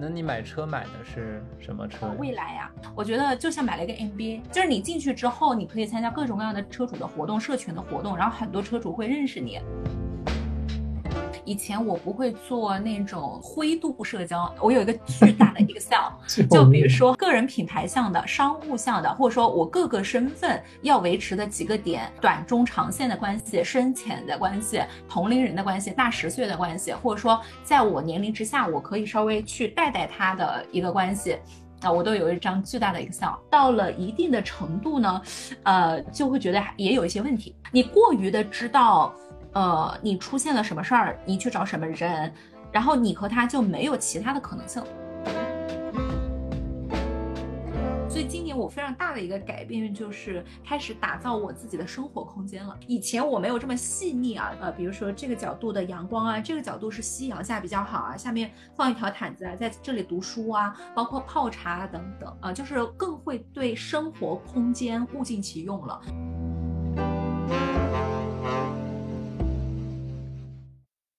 那你买车买的是什么车？未来呀，我觉得就像买了一个 MBA，就是你进去之后，你可以参加各种各样的车主的活动、社群的活动，然后很多车主会认识你。以前我不会做那种灰度社交，我有一个巨大的 Excel，就比如说个人品牌项的、商务项的，或者说我各个身份要维持的几个点，短中长线的关系、深浅的关系、同龄人的关系、大十岁的关系，或者说在我年龄之下，我可以稍微去带带他的一个关系，啊，我都有一张巨大的 Excel。到了一定的程度呢，呃，就会觉得也有一些问题，你过于的知道。呃，你出现了什么事儿，你去找什么人，然后你和他就没有其他的可能性。所以今年我非常大的一个改变就是开始打造我自己的生活空间了。以前我没有这么细腻啊，呃，比如说这个角度的阳光啊，这个角度是夕阳下比较好啊，下面放一条毯子啊，在这里读书啊，包括泡茶等等啊，就是更会对生活空间物尽其用了。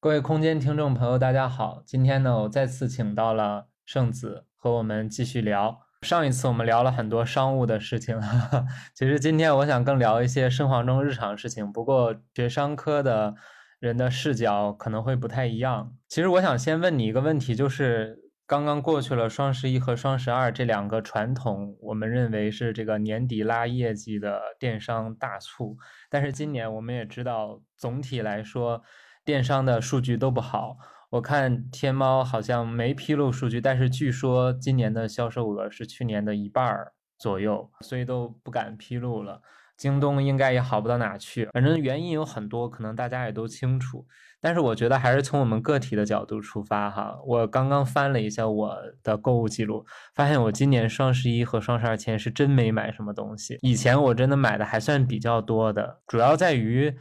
各位空间听众朋友，大家好！今天呢，我再次请到了圣子和我们继续聊。上一次我们聊了很多商务的事情，其实今天我想更聊一些生活中日常事情。不过学商科的人的视角可能会不太一样。其实我想先问你一个问题，就是刚刚过去了双十一和双十二这两个传统，我们认为是这个年底拉业绩的电商大促，但是今年我们也知道，总体来说。电商的数据都不好，我看天猫好像没披露数据，但是据说今年的销售额是去年的一半儿左右，所以都不敢披露了。京东应该也好不到哪去，反正原因有很多，可能大家也都清楚。但是我觉得还是从我们个体的角度出发哈。我刚刚翻了一下我的购物记录，发现我今年双十一和双十二前是真没买什么东西。以前我真的买的还算比较多的，主要在于。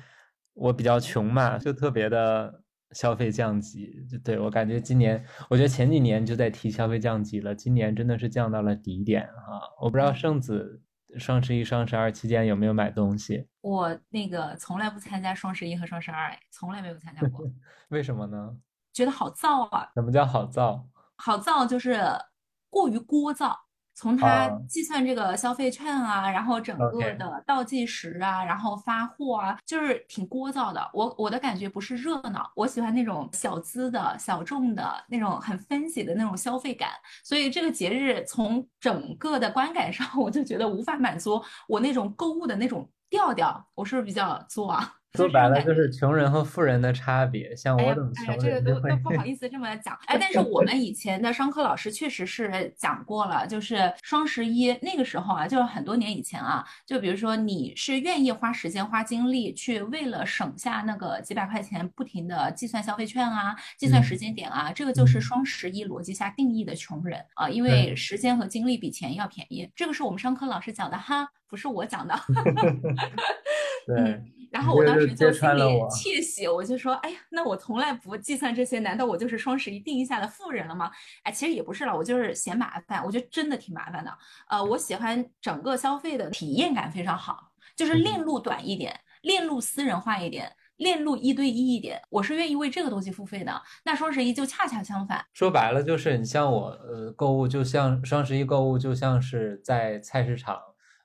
我比较穷嘛，就特别的消费降级，就对我感觉今年，我觉得前几年就在提消费降级了，今年真的是降到了底点啊。我不知道圣子双十一、双十二期间有没有买东西？我那个从来不参加双十一和双十二，从来没有参加过。为什么呢？觉得好燥啊！什么叫好燥？好燥就是过于聒噪。从它计算这个消费券啊，然后整个的倒计时啊，然后发货啊，就是挺聒噪的。我我的感觉不是热闹，我喜欢那种小资的小众的那种很分析的那种消费感。所以这个节日从整个的观感上，我就觉得无法满足我那种购物的那种调调。我是不是比较作啊？说白了就是穷人和富人的差别，像我等穷人，这个都都不好 意思这么讲。哎，但是我们以前的商科老师确实是讲过了，就是双十一那个时候啊，就是很多年以前啊，就比如说你是愿意花时间花精力去为了省下那个几百块钱，不停的计算消费券啊，计算时间点啊，这个就是双十一逻辑下定义的穷人啊，因为时间和精力比钱要便宜。这个是我们商科老师讲的哈，不是我讲的。对。然后我当时就心里窃喜，我就说，哎呀，那我从来不计算这些，难道我就是双十一定义下的富人了吗？哎，其实也不是了，我就是嫌麻烦，我觉得真的挺麻烦的。呃，我喜欢整个消费的体验感非常好，就是链路短一点，链路私人化一点，链路一对一一点，我是愿意为这个东西付费的。那双十一就恰恰相反，说白了就是你像我，呃，购物就像双十一购物就像是在菜市场。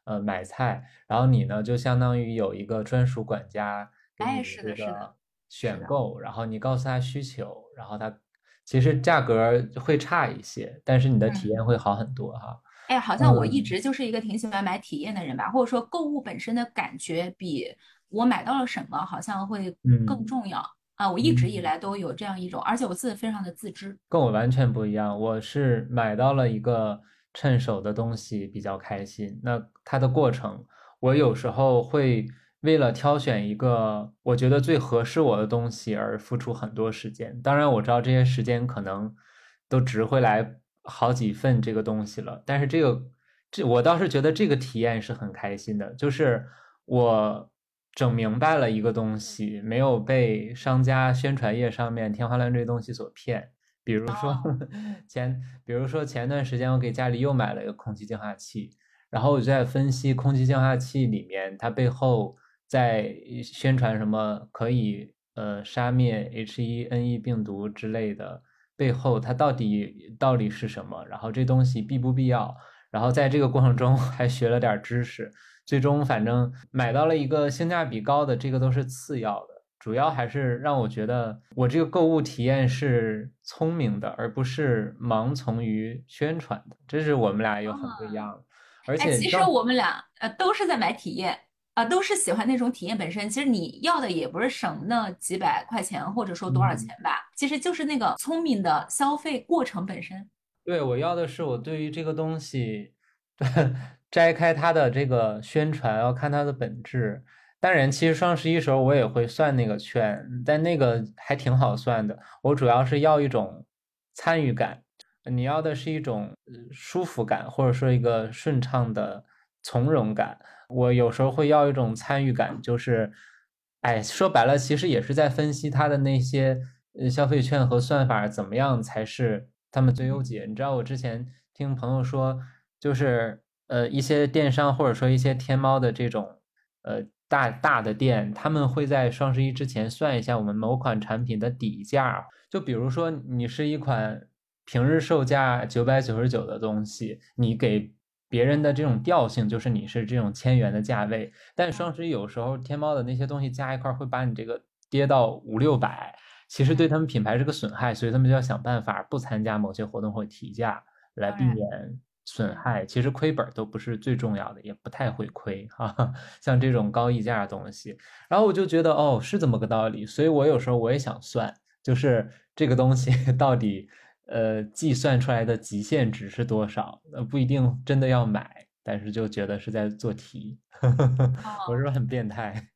呃，买菜，然后你呢，就相当于有一个专属管家给你这个选购，然后你告诉他需求，然后他其实价格会差一些，但是你的体验会好很多哈。哎，好像我一直就是一个挺喜欢买体验的人吧，或者说购物本身的感觉比我买到了什么好像会更重要啊。我一直以来都有这样一种，而且我自己非常的自知，跟我完全不一样，我是买到了一个。趁手的东西比较开心，那它的过程，我有时候会为了挑选一个我觉得最合适我的东西而付出很多时间。当然我知道这些时间可能都值回来好几份这个东西了，但是这个这我倒是觉得这个体验是很开心的，就是我整明白了一个东西，没有被商家宣传页上面天花乱坠东西所骗。比如说 前，比如说前段时间我给家里又买了一个空气净化器，然后我就在分析空气净化器里面它背后在宣传什么可以呃杀灭 H1N1 病毒之类的，背后它到底到底是什么，然后这东西必不必要，然后在这个过程中还学了点知识，最终反正买到了一个性价比高的，这个都是次要的。主要还是让我觉得我这个购物体验是聪明的，而不是盲从于宣传的，这是我们俩有很不一样。而且其实我们俩呃都是在买体验啊，都是喜欢那种体验本身。其实你要的也不是省那几百块钱，或者说多少钱吧，其实就是那个聪明的消费过程本身。对我要的是我对于这个东西 摘开它的这个宣传，要看它的本质。当然，其实双十一时候我也会算那个券，但那个还挺好算的。我主要是要一种参与感，你要的是一种舒服感，或者说一个顺畅的从容感。我有时候会要一种参与感，就是，哎，说白了，其实也是在分析它的那些消费券和算法怎么样才是他们最优解。你知道，我之前听朋友说，就是呃一些电商或者说一些天猫的这种呃。大大的店，他们会在双十一之前算一下我们某款产品的底价。就比如说，你是一款平日售价九百九十九的东西，你给别人的这种调性就是你是这种千元的价位。但双十一有时候天猫的那些东西加一块会把你这个跌到五六百，其实对他们品牌是个损害，所以他们就要想办法不参加某些活动或提价来避免。损害其实亏本都不是最重要的，也不太会亏哈。像这种高溢价的东西，然后我就觉得哦，是这么个道理。所以我有时候我也想算，就是这个东西 到底呃计算出来的极限值是多少？呃，不一定真的要买，但是就觉得是在做题。我是不是很变态？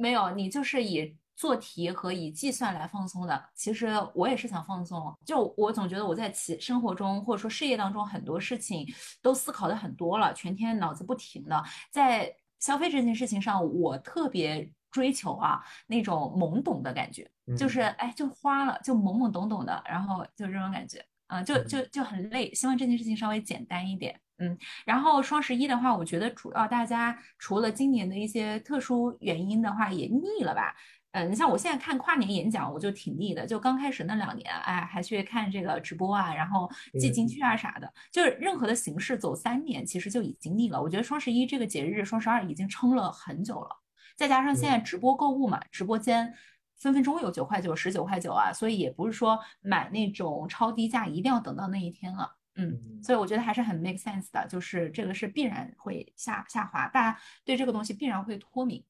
没有，你就是以。做题和以计算来放松的，其实我也是想放松。就我总觉得我在其生活中或者说事业当中很多事情都思考的很多了，全天脑子不停的。在消费这件事情上，我特别追求啊那种懵懂的感觉，就是哎就花了就懵懵懂懂的，然后就这种感觉，嗯，就就就很累。希望这件事情稍微简单一点，嗯。然后双十一的话，我觉得主要大家除了今年的一些特殊原因的话，也腻了吧。嗯，你像我现在看跨年演讲，我就挺腻的。就刚开始那两年，哎，还去看这个直播啊，然后记金句啊啥的，就是任何的形式走三年，其实就已经腻了。我觉得双十一这个节日，双十二已经撑了很久了。再加上现在直播购物嘛，直播间分分钟有九块九、十九块九啊，所以也不是说买那种超低价一定要等到那一天了。嗯，所以我觉得还是很 make sense 的，就是这个是必然会下下滑，大家对这个东西必然会脱敏。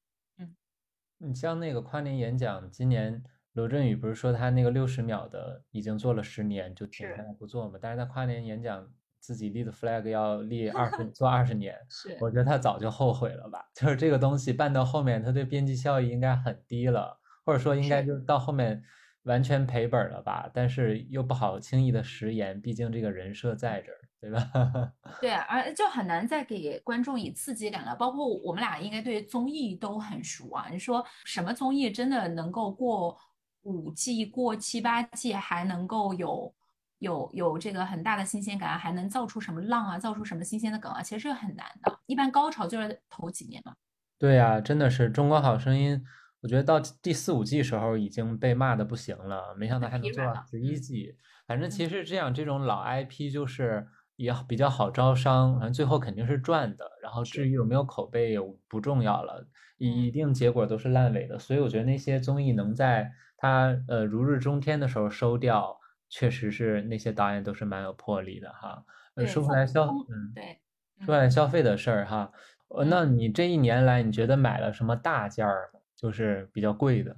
你像那个跨年演讲，今年罗振宇不是说他那个六十秒的已经做了十年，就停下来不做嘛？但是他跨年演讲自己立的 flag 要立二十 做二十年，是我觉得他早就后悔了吧？就是这个东西办到后面，他对边际效益应该很低了，或者说应该就是到后面完全赔本了吧？但是又不好轻易的食言，毕竟这个人设在这儿。对吧？对，而就很难再给观众以刺激感了。包括我们俩应该对综艺都很熟啊。你说什么综艺真的能够过五季、过七八季，还能够有有有这个很大的新鲜感，还能造出什么浪啊，造出什么新鲜的梗啊？其实是很难的。一般高潮就是头几年嘛。对呀，真的是《中国好声音》，我觉得到第四五季时候已经被骂的不行了，没想到还能做十一季。反正其实这样，这种老 IP 就是。也比较好招商，反正最后肯定是赚的。然后至于有没有口碑也，不重要了，一定结果都是烂尾的。所以我觉得那些综艺能在它呃如日中天的时候收掉，确实是那些导演都是蛮有魄力的哈。说回来消，嗯，对，说来消费的事儿哈。呃，那你这一年来，你觉得买了什么大件儿？就是比较贵的。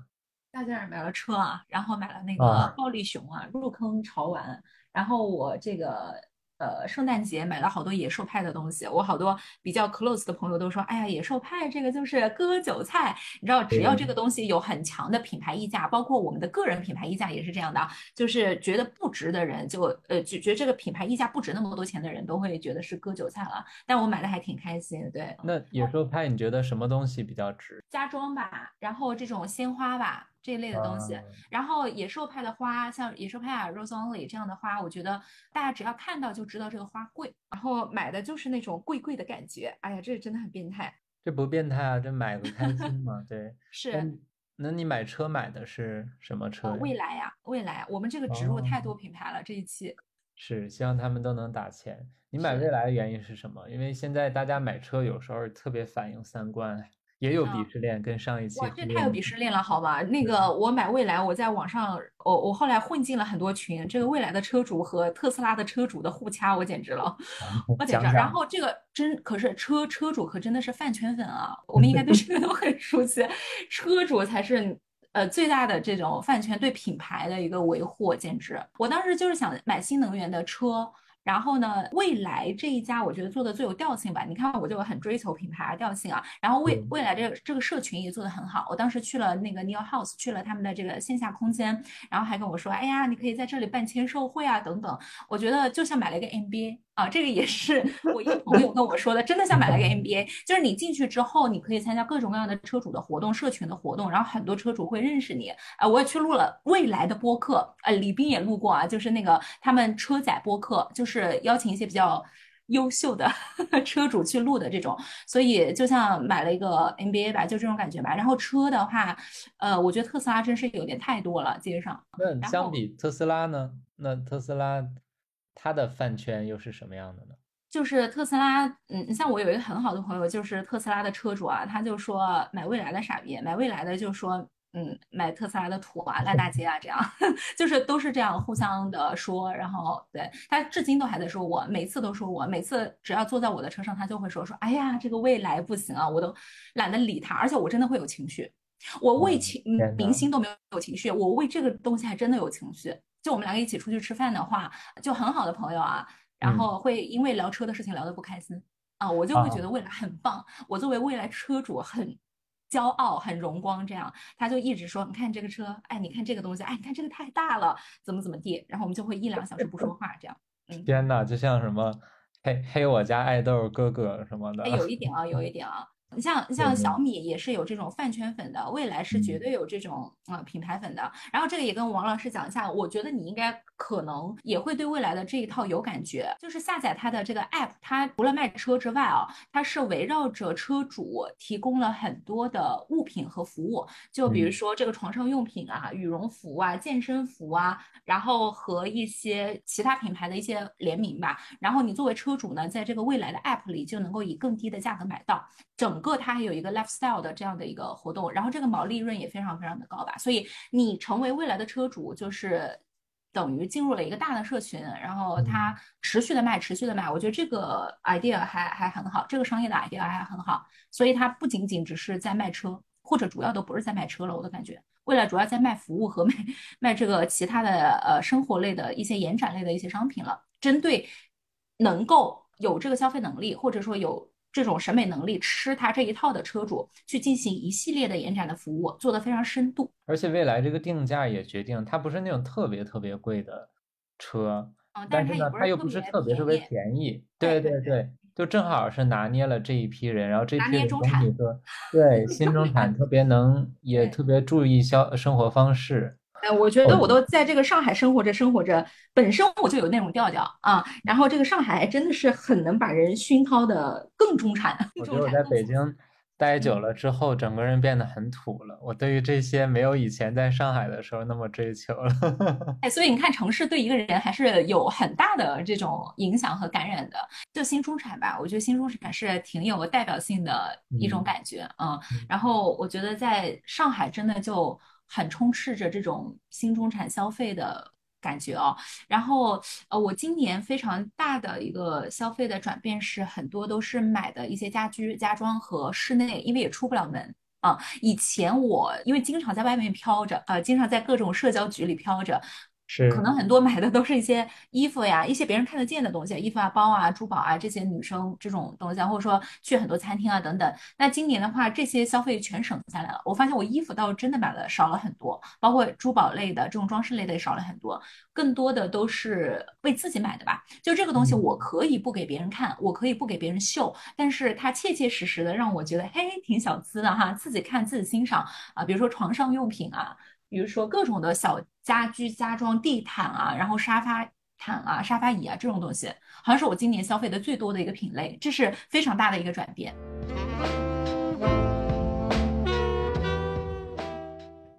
大件儿买了车啊，然后买了那个暴力熊啊，入坑潮玩。然后我这个。呃，圣诞节买了好多野兽派的东西，我好多比较 close 的朋友都说，哎呀，野兽派这个就是割韭菜。你知道，只要这个东西有很强的品牌溢价，包括我们的个人品牌溢价也是这样的，就是觉得不值的人，就呃，就觉得这个品牌溢价不值那么多钱的人，都会觉得是割韭菜了。但我买的还挺开心，对。那野兽派你觉得什么东西比较值？家装吧，然后这种鲜花吧。这一类的东西，然后野兽派的花，像野兽派啊、Rose Only 这样的花，我觉得大家只要看到就知道这个花贵，然后买的就是那种贵贵的感觉。哎呀，这真的很变态。这不变态啊，这买个开心嘛。对，是。那你买车买的是什么车？未来呀，未来。我们这个植入太多品牌了，这一期。是，希望他们都能打钱。你买未来的原因是什么？因为现在大家买车有时候特别反映三观。也有鄙视链，跟上一期哇，这太有鄙视链了，好吧？那个我买蔚来，我在网上，我我后来混进了很多群，这个蔚来的车主和特斯拉的车主的互掐，我简直了，我简直。然后这个真可是车车主可真的是饭圈粉啊，我们应该对 这个都很熟悉，车主才是呃最大的这种饭圈对品牌的一个维护，简直。我当时就是想买新能源的车。然后呢，未来这一家我觉得做的最有调性吧。你看，我就很追求品牌调性啊。然后未未来这个这个社群也做的很好。我当时去了那个 New House，去了他们的这个线下空间，然后还跟我说，哎呀，你可以在这里办签售会啊，等等。我觉得就像买了一个 MBA。啊，这个也是我一个朋友跟我说的，真的像买了个 MBA，就是你进去之后，你可以参加各种各样的车主的活动、社群的活动，然后很多车主会认识你。啊，我也去录了未来的播客，呃，李斌也录过啊，就是那个他们车载播客，就是邀请一些比较优秀的 车主去录的这种，所以就像买了一个 MBA 吧，就这种感觉吧。然后车的话，呃，我觉得特斯拉真是有点太多了，街上。那相比特斯拉呢？那特斯拉。它的饭圈又是什么样的呢？就是特斯拉，嗯，像我有一个很好的朋友，就是特斯拉的车主啊，他就说买未来的傻逼，买未来的就说，嗯，买特斯拉的土啊，烂大街啊，这样，就是都是这样互相的说。然后对他至今都还在说我，每次都说我，每次只要坐在我的车上，他就会说说，哎呀，这个未来不行啊，我都懒得理他，而且我真的会有情绪，我为情明星都没有情绪，我为这个东西还真的有情绪。就我们两个一起出去吃饭的话，就很好的朋友啊，然后会因为聊车的事情聊得不开心啊，我就会觉得未来很棒，我作为未来车主很骄傲、很荣光。这样他就一直说：“你看这个车，哎，你看这个东西，哎，你看这个太大了，怎么怎么地。”然后我们就会一两小时不说话，这样。嗯，天呐，就像什么黑黑我家爱豆哥哥什么的。哎，有一点啊，有一点啊。你像像小米也是有这种饭圈粉的，未来是绝对有这种啊品牌粉的。然后这个也跟王老师讲一下，我觉得你应该可能也会对未来的这一套有感觉。就是下载它的这个 app，它除了卖车之外啊，它是围绕着车主提供了很多的物品和服务。就比如说这个床上用品啊、羽绒服啊、健身服啊，然后和一些其他品牌的一些联名吧。然后你作为车主呢，在这个未来的 app 里就能够以更低的价格买到整。个它还有一个 lifestyle 的这样的一个活动，然后这个毛利润也非常非常的高吧，所以你成为未来的车主，就是等于进入了一个大的社群，然后它持续的卖，持续的卖，我觉得这个 idea 还还很好，这个商业的 idea 还很好，所以它不仅仅只是在卖车，或者主要都不是在卖车了，我的感觉，未来主要在卖服务和卖卖这个其他的呃生活类的一些延展类的一些商品了，针对能够有这个消费能力，或者说有。这种审美能力吃他这一套的车主去进行一系列的延展的服务，做的非常深度。而且未来这个定价也决定，它不是那种特别特别贵的车，但是呢，它又不是特别特别便宜。对对对，就正好是拿捏了这一批人，然后这批人中产，对 新中产特别能，也特别注意消生活方式。我觉得我都在这个上海生活着，生活着，本身我就有那种调调啊。然后这个上海真的是很能把人熏陶的更中产。我觉得我在北京待久了之后，整个人变得很土了。我对于这些没有以前在上海的时候那么追求了。哎，所以你看，城市对一个人还是有很大的这种影响和感染的。就新中产吧，我觉得新中产是挺有代表性的一种感觉啊。然后我觉得在上海真的就。很充斥着这种新中产消费的感觉哦，然后呃，我今年非常大的一个消费的转变是，很多都是买的一些家居家装和室内，因为也出不了门啊。以前我因为经常在外面飘着，呃，经常在各种社交局里飘着。是，可能很多买的都是一些衣服呀，一些别人看得见的东西，衣服啊、包啊、珠宝啊这些女生这种东西，或者说去很多餐厅啊等等。那今年的话，这些消费全省下来了。我发现我衣服倒真的买的少了很多，包括珠宝类的这种装饰类的也少了很多，更多的都是为自己买的吧。就这个东西，我可以不给别人看，我可以不给别人秀，但是它切切实实的让我觉得，嘿，挺小资的哈，自己看自己欣赏啊，比如说床上用品啊。比如说各种的小家居家装、地毯啊，然后沙发毯啊、沙发椅啊这种东西，好像是我今年消费的最多的一个品类，这是非常大的一个转变。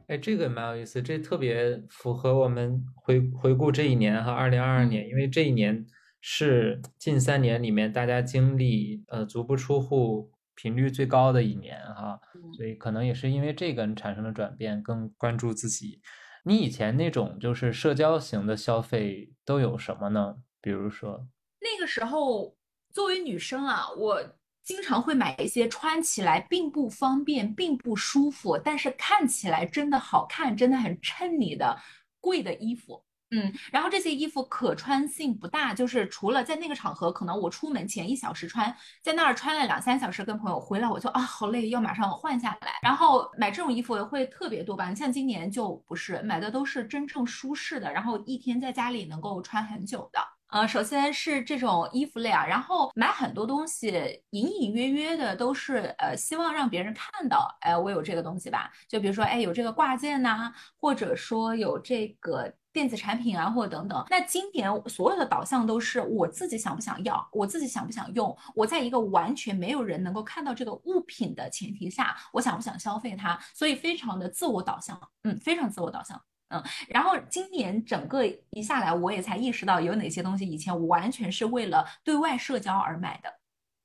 哎，这个蛮有意思，这特别符合我们回回顾这一年哈，二零二二年，因为这一年是近三年里面大家经历呃足不出户频率最高的一年哈，所以可能也是因为这个产生了转变，更关注自己。你以前那种就是社交型的消费都有什么呢？比如说那个时候作为女生啊，我经常会买一些穿起来并不方便、并不舒服，但是看起来真的好看、真的很衬你的贵的衣服。嗯，然后这些衣服可穿性不大，就是除了在那个场合，可能我出门前一小时穿，在那儿穿了两三小时，跟朋友回来我就啊好累，要马上换下来。然后买这种衣服会特别多吧？你像今年就不是买的都是真正舒适的，然后一天在家里能够穿很久的。呃，首先是这种衣服类啊，然后买很多东西，隐隐约约的都是呃希望让别人看到，哎，我有这个东西吧？就比如说，哎，有这个挂件呐，或者说有这个。电子产品啊，或者等等，那今年所有的导向都是我自己想不想要，我自己想不想用，我在一个完全没有人能够看到这个物品的前提下，我想不想消费它，所以非常的自我导向，嗯，非常自我导向，嗯，然后今年整个一下来，我也才意识到有哪些东西以前完全是为了对外社交而买的。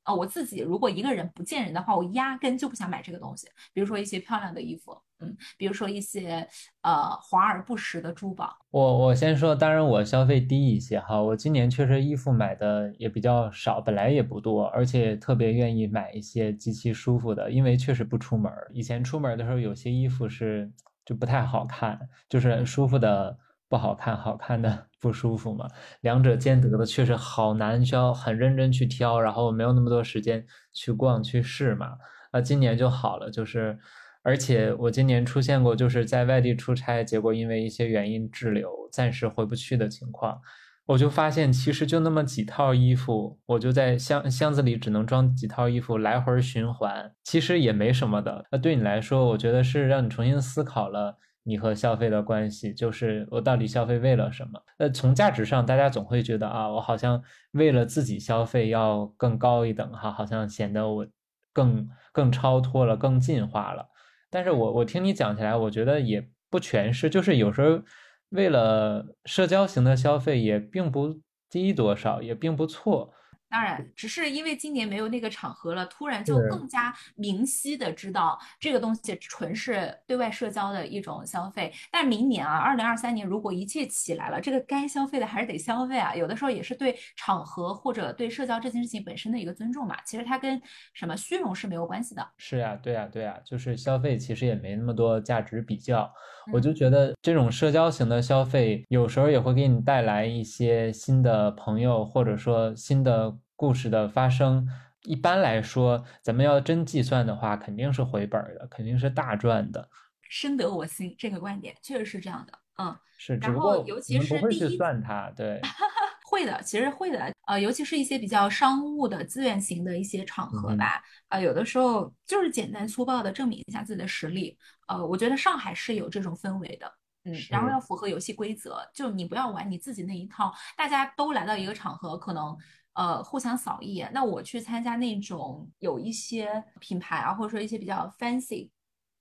啊，我自己如果一个人不见人的话，我压根就不想买这个东西。比如说一些漂亮的衣服，嗯，比如说一些呃华而不实的珠宝。我我先说，当然我消费低一些哈，我今年确实衣服买的也比较少，本来也不多，而且特别愿意买一些极其舒服的，因为确实不出门。以前出门的时候，有些衣服是就不太好看，就是舒服的。不好看，好看的 不舒服嘛，两者兼得的确实好难，需要很认真去挑，然后没有那么多时间去逛去试嘛。那今年就好了，就是，而且我今年出现过就是在外地出差，结果因为一些原因滞留，暂时回不去的情况，我就发现其实就那么几套衣服，我就在箱箱子里只能装几套衣服，来回循环，其实也没什么的。那对你来说，我觉得是让你重新思考了。你和消费的关系，就是我到底消费为了什么？呃，从价值上，大家总会觉得啊，我好像为了自己消费要更高一等哈，好像显得我更更超脱了，更进化了。但是我我听你讲起来，我觉得也不全是，就是有时候为了社交型的消费也并不低多少，也并不错。当然，只是因为今年没有那个场合了，突然就更加明晰的知道这个东西纯是对外社交的一种消费。但明年啊，二零二三年如果一切起来了，这个该消费的还是得消费啊。有的时候也是对场合或者对社交这件事情本身的一个尊重嘛。其实它跟什么虚荣是没有关系的。是呀，对呀，对呀，就是消费其实也没那么多价值比较。我就觉得这种社交型的消费，有时候也会给你带来一些新的朋友，或者说新的。故事的发生，一般来说，咱们要真计算的话，肯定是回本的，肯定是大赚的。深得我心，这个观点确实是这样的。嗯，是。然后，尤其是第一，算它，对，会的，其实会的。呃，尤其是一些比较商务的资源型的一些场合吧，啊，有的时候就是简单粗暴的证明一下自己的实力。呃，我觉得上海是有这种氛围的。嗯，然后要符合游戏规则，就你不要玩你自己那一套。大家都来到一个场合，可能。呃，互相扫一眼。那我去参加那种有一些品牌啊，或者说一些比较 fancy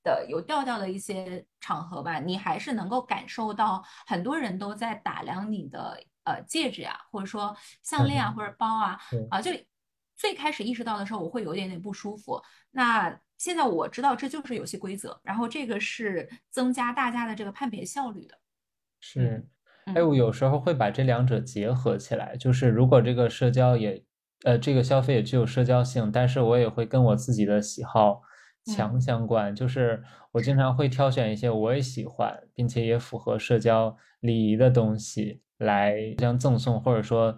的、有调调的一些场合吧，你还是能够感受到很多人都在打量你的呃戒指呀，或者说项链啊，或者包啊。啊，就最开始意识到的时候，我会有一点点不舒服。那现在我知道这就是游戏规则，然后这个是增加大家的这个判别效率的。是。哎，我有时候会把这两者结合起来，就是如果这个社交也，呃，这个消费也具有社交性，但是我也会跟我自己的喜好强相关，就是我经常会挑选一些我也喜欢，并且也符合社交礼仪的东西来将赠送或者说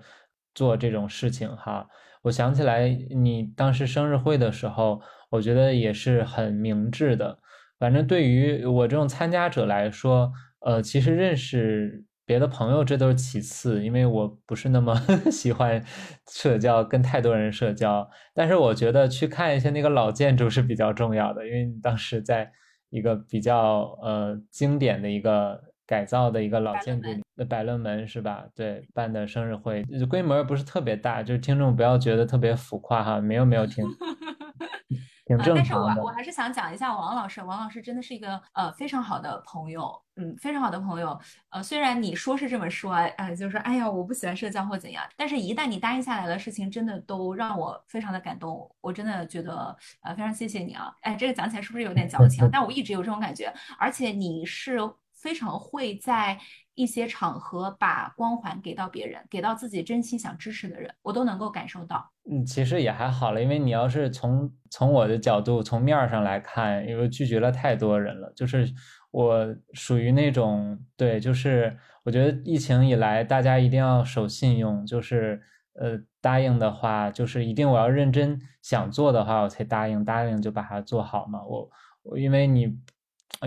做这种事情哈。我想起来你当时生日会的时候，我觉得也是很明智的。反正对于我这种参加者来说，呃，其实认识。别的朋友这都是其次，因为我不是那么 喜欢社交，跟太多人社交。但是我觉得去看一下那个老建筑是比较重要的，因为当时在一个比较呃经典的一个改造的一个老建筑，那百乐门是吧？对，办的生日会规模不是特别大，就是听众不要觉得特别浮夸哈，没有没有听。挺正常的。但是我我还是想讲一下王老师，王老师真的是一个呃非常好的朋友，嗯，非常好的朋友。呃，虽然你说是这么说，哎，就是哎呀，我不喜欢社交或怎样，但是一旦你答应下来的事情，真的都让我非常的感动。我真的觉得呃非常谢谢你啊，哎，这个讲起来是不是有点矫情？但我一直有这种感觉，而且你是非常会在。一些场合把光环给到别人，给到自己真心想支持的人，我都能够感受到。嗯，其实也还好了，因为你要是从从我的角度，从面上来看，因为拒绝了太多人了，就是我属于那种对，就是我觉得疫情以来，大家一定要守信用，就是呃答应的话，就是一定我要认真想做的话，我才答应，答应就把它做好嘛。我我因为你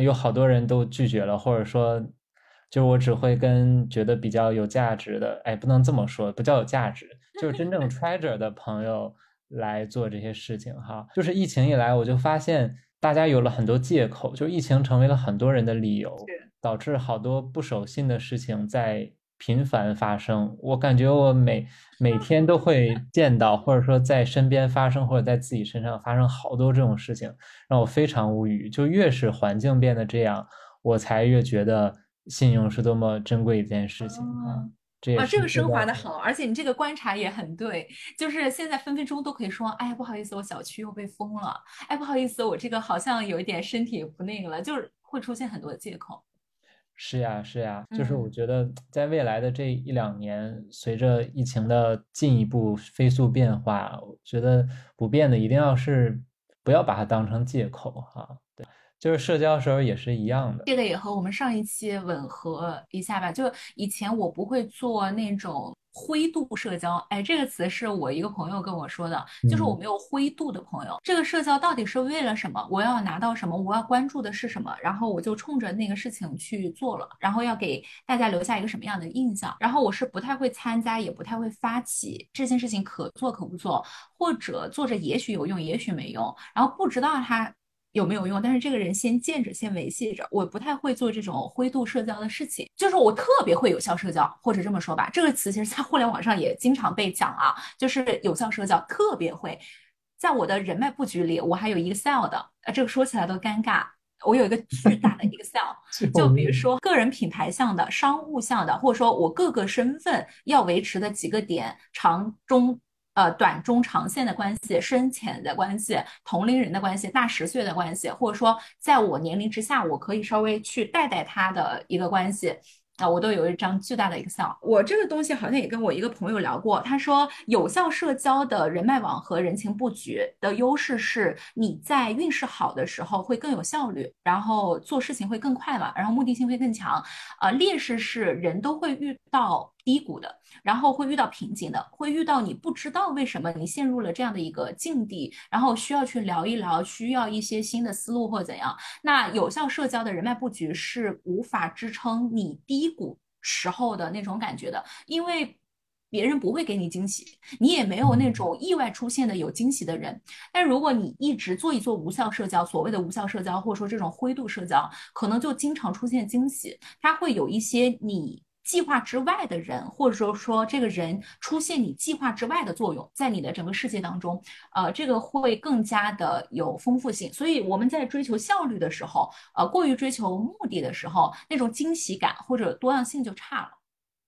有好多人都拒绝了，或者说。就我只会跟觉得比较有价值的，哎，不能这么说，不叫有价值，就是真正 treasure 的朋友来做这些事情哈。就是疫情以来，我就发现大家有了很多借口，就疫情成为了很多人的理由，导致好多不守信的事情在频繁发生。我感觉我每每天都会见到，或者说在身边发生，或者在自己身上发生好多这种事情，让我非常无语。就越是环境变得这样，我才越觉得。信用是多么珍贵一件事情啊！这啊，这个升华的好，而且你这个观察也很对。就是现在分分钟都可以说，哎呀，不好意思，我小区又被封了。哎，不好意思，我这个好像有一点身体不那个了，就是会出现很多借口。是呀，是呀，就是我觉得在未来的这一两年，随着疫情的进一步飞速变化，我觉得不变的一定要是不要把它当成借口哈。对。就是社交的时候也是一样的，这个也和我们上一期吻合一下吧。就以前我不会做那种灰度社交，哎，这个词是我一个朋友跟我说的，就是我没有灰度的朋友。这个社交到底是为了什么？我要拿到什么？我要关注的是什么？然后我就冲着那个事情去做了，然后要给大家留下一个什么样的印象？然后我是不太会参加，也不太会发起这件事情，可做可不做，或者做着也许有用，也许没用，然后不知道他。有没有用？但是这个人先见着，先维系着。我不太会做这种灰度社交的事情，就是我特别会有效社交，或者这么说吧，这个词其实在互联网上也经常被讲啊，就是有效社交特别会。在我的人脉布局里，我还有 Excel 的，呃，这个说起来都尴尬。我有一个巨大的 Excel，就比如说个人品牌项的、商务项的，或者说我各个身份要维持的几个点，长中。呃，短中长线的关系，深浅的关系，同龄人的关系，大十岁的关系，或者说在我年龄之下，我可以稍微去带带他的一个关系。啊，我都有一张巨大的 Excel。我这个东西好像也跟我一个朋友聊过，他说有效社交的人脉网和人情布局的优势是你在运势好的时候会更有效率，然后做事情会更快嘛，然后目的性会更强。呃，劣势是人都会遇到低谷的，然后会遇到瓶颈的，会遇到你不知道为什么你陷入了这样的一个境地，然后需要去聊一聊，需要一些新的思路或怎样。那有效社交的人脉布局是无法支撑你低。谷时候的那种感觉的，因为别人不会给你惊喜，你也没有那种意外出现的有惊喜的人。但如果你一直做一做无效社交，所谓的无效社交，或者说这种灰度社交，可能就经常出现惊喜，它会有一些你。计划之外的人，或者说说这个人出现你计划之外的作用，在你的整个世界当中，呃，这个会更加的有丰富性。所以我们在追求效率的时候，呃，过于追求目的的时候，那种惊喜感或者多样性就差了。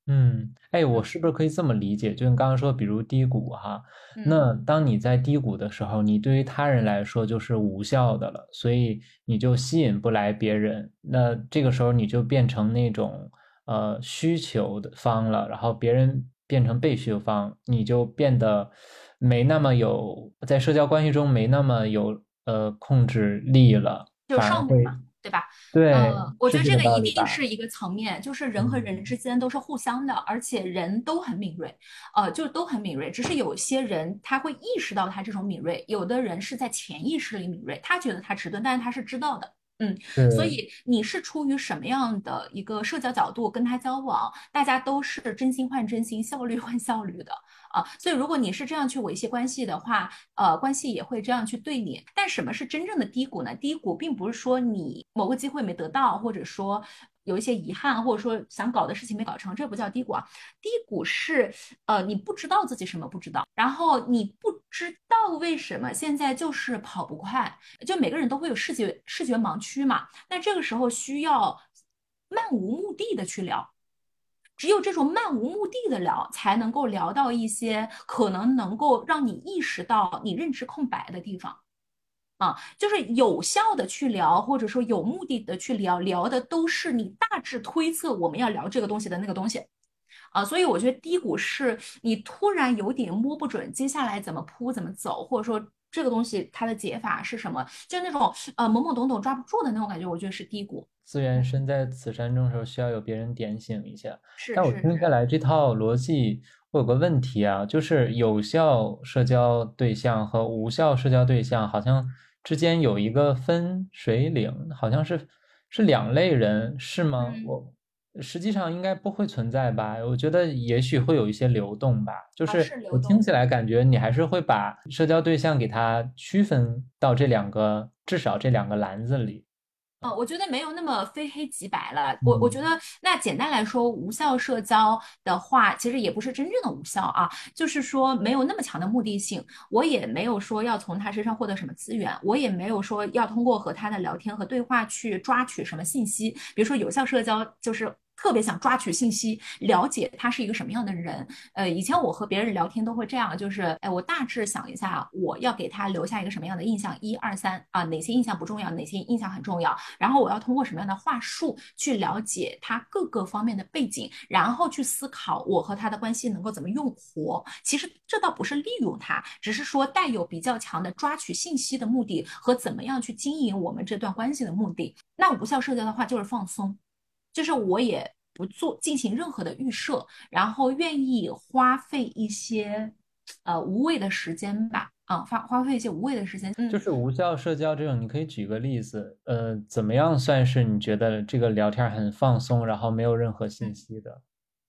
嗯，哎，我是不是可以这么理解？就你刚刚说，比如低谷哈，那当你在低谷的时候，你对于他人来说就是无效的了，所以你就吸引不来别人。那这个时候你就变成那种。呃，需求的方了，然后别人变成被需求方，你就变得没那么有在社交关系中没那么有呃控制力了，就上会嘛，对吧？对，我觉得这个一定是一个层面，就是人和人之间都是互相的，而且人都很敏锐，呃，就都很敏锐，只是有些人他会意识到他这种敏锐，有的人是在潜意识里敏锐，他觉得他迟钝，但是他是知道的。嗯，所以你是出于什么样的一个社交角度跟他交往？大家都是真心换真心，效率换效率的啊。所以如果你是这样去维系关系的话，呃，关系也会这样去对你。但什么是真正的低谷呢？低谷并不是说你某个机会没得到，或者说。有一些遗憾，或者说想搞的事情没搞成，这不叫低谷啊。低谷是呃你不知道自己什么不知道，然后你不知道为什么现在就是跑不快，就每个人都会有视觉视觉盲区嘛。那这个时候需要漫无目的的去聊。只有这种漫无目的的聊，才能够聊到一些可能能够让你意识到你认知空白的地方，啊，就是有效的去聊，或者说有目的的去聊，聊的都是你大致推测我们要聊这个东西的那个东西，啊，所以我觉得低谷是你突然有点摸不准接下来怎么铺怎么走，或者说这个东西它的解法是什么，就那种呃懵懵懂懂抓不住的那种感觉，我觉得是低谷。资源身在此山中时候，需要有别人点醒一下。是，但我听下来这套逻辑，我有个问题啊，就是有效社交对象和无效社交对象好像之间有一个分水岭，好像是是两类人，是吗？我实际上应该不会存在吧？我觉得也许会有一些流动吧。就是我听起来感觉你还是会把社交对象给它区分到这两个，至少这两个篮子里。嗯，我觉得没有那么非黑即白了。我我觉得，那简单来说，无效社交的话，其实也不是真正的无效啊，就是说没有那么强的目的性。我也没有说要从他身上获得什么资源，我也没有说要通过和他的聊天和对话去抓取什么信息。比如说，有效社交就是。特别想抓取信息，了解他是一个什么样的人。呃，以前我和别人聊天都会这样，就是，哎，我大致想一下，我要给他留下一个什么样的印象，一二三啊，哪些印象不重要，哪些印象很重要。然后我要通过什么样的话术去了解他各个方面的背景，然后去思考我和他的关系能够怎么用活。其实这倒不是利用他，只是说带有比较强的抓取信息的目的和怎么样去经营我们这段关系的目的。那无效社交的话就是放松。就是我也不做进行任何的预设，然后愿意花费一些呃无谓的时间吧，啊，花花费一些无谓的时间。就是无效社交这种，你可以举个例子，呃，怎么样算是你觉得这个聊天很放松，然后没有任何信息的？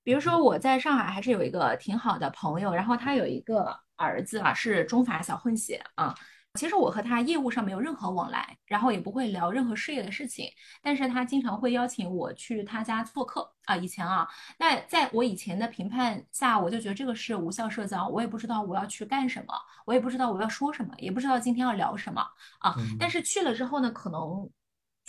比如说我在上海还是有一个挺好的朋友，然后他有一个儿子啊，是中法小混血啊。其实我和他业务上没有任何往来，然后也不会聊任何事业的事情，但是他经常会邀请我去他家做客啊。以前啊，那在我以前的评判下，我就觉得这个是无效社交，我也不知道我要去干什么，我也不知道我要说什么，也不知道今天要聊什么啊。但是去了之后呢，可能。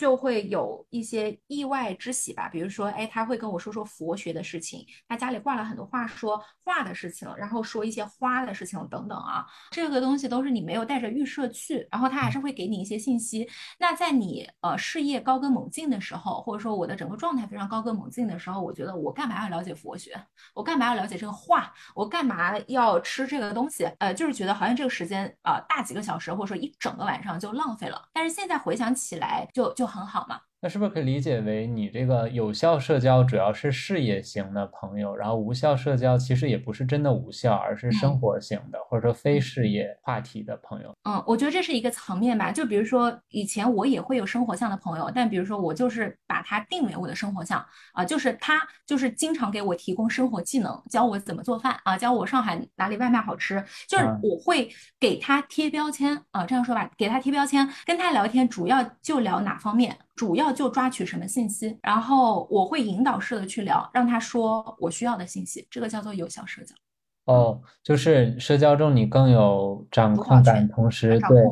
就会有一些意外之喜吧，比如说，哎，他会跟我说说佛学的事情，他家里挂了很多画，说画的事情，然后说一些花的事情等等啊，这个东西都是你没有带着预设去，然后他还是会给你一些信息。那在你呃事业高歌猛进的时候，或者说我的整个状态非常高歌猛进的时候，我觉得我干嘛要了解佛学？我干嘛要了解这个画？我干嘛要吃这个东西？呃，就是觉得好像这个时间啊大几个小时，或者说一整个晚上就浪费了。但是现在回想起来，就就。很好嘛。那是不是可以理解为你这个有效社交主要是事业型的朋友，然后无效社交其实也不是真的无效，而是生活型的或者说非事业话题的朋友？嗯，我觉得这是一个层面吧。就比如说以前我也会有生活向的朋友，但比如说我就是把他定为我的生活向啊，就是他就是经常给我提供生活技能，教我怎么做饭啊，教我上海哪里外卖好吃，就是我会给他贴标签啊，这样说吧，给他贴标签，跟他聊天主要就聊哪方面。主要就抓取什么信息，然后我会引导式的去聊，让他说我需要的信息，这个叫做有效社交。哦，就是社交中你更有掌控感，同时对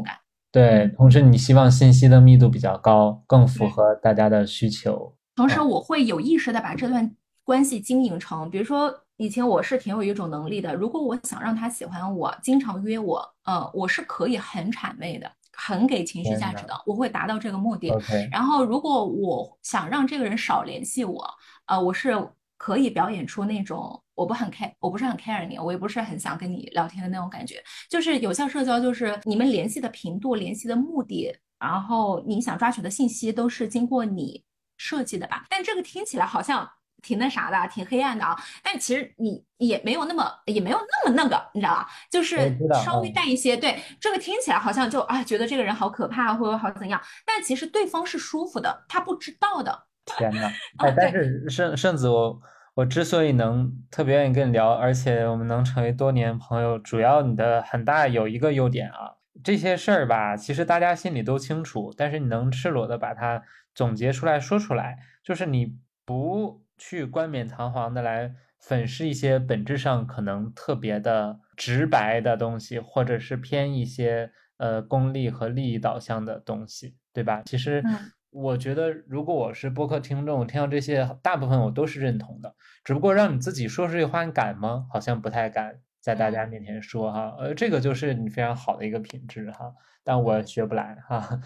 对，同时你希望信息的密度比较高，更符合大家的需求。同时我会有意识的把这段关系经营成，比如说以前我是挺有一种能力的，如果我想让他喜欢我，经常约我，呃，我是可以很谄媚的。很给情绪价值的，我会达到这个目的。然后，如果我想让这个人少联系我，呃，我是可以表演出那种我不很 care，我不是很 care 你，我也不是很想跟你聊天的那种感觉。就是有效社交，就是你们联系的频度、联系的目的，然后你想抓取的信息都是经过你设计的吧？但这个听起来好像。挺那啥的，挺黑暗的啊！但其实你也没有那么，也没有那么那个，你知道吧？就是稍微带一些。对，这个听起来好像就啊，觉得这个人好可怕，或者好怎样？但其实对方是舒服的，他不知道的。天呐，哎，但是圣圣子，我我之所以能特别愿意跟你聊，而且我们能成为多年朋友，主要你的很大有一个优点啊，这些事儿吧，其实大家心里都清楚，但是你能赤裸的把它总结出来说出来，就是你。不去冠冕堂皇的来粉饰一些本质上可能特别的直白的东西，或者是偏一些呃功利和利益导向的东西，对吧？其实我觉得，如果我是播客听众，听到这些，大部分我都是认同的。只不过让你自己说出这话，你敢吗？好像不太敢在大家面前说哈。呃，这个就是你非常好的一个品质哈，但我学不来哈。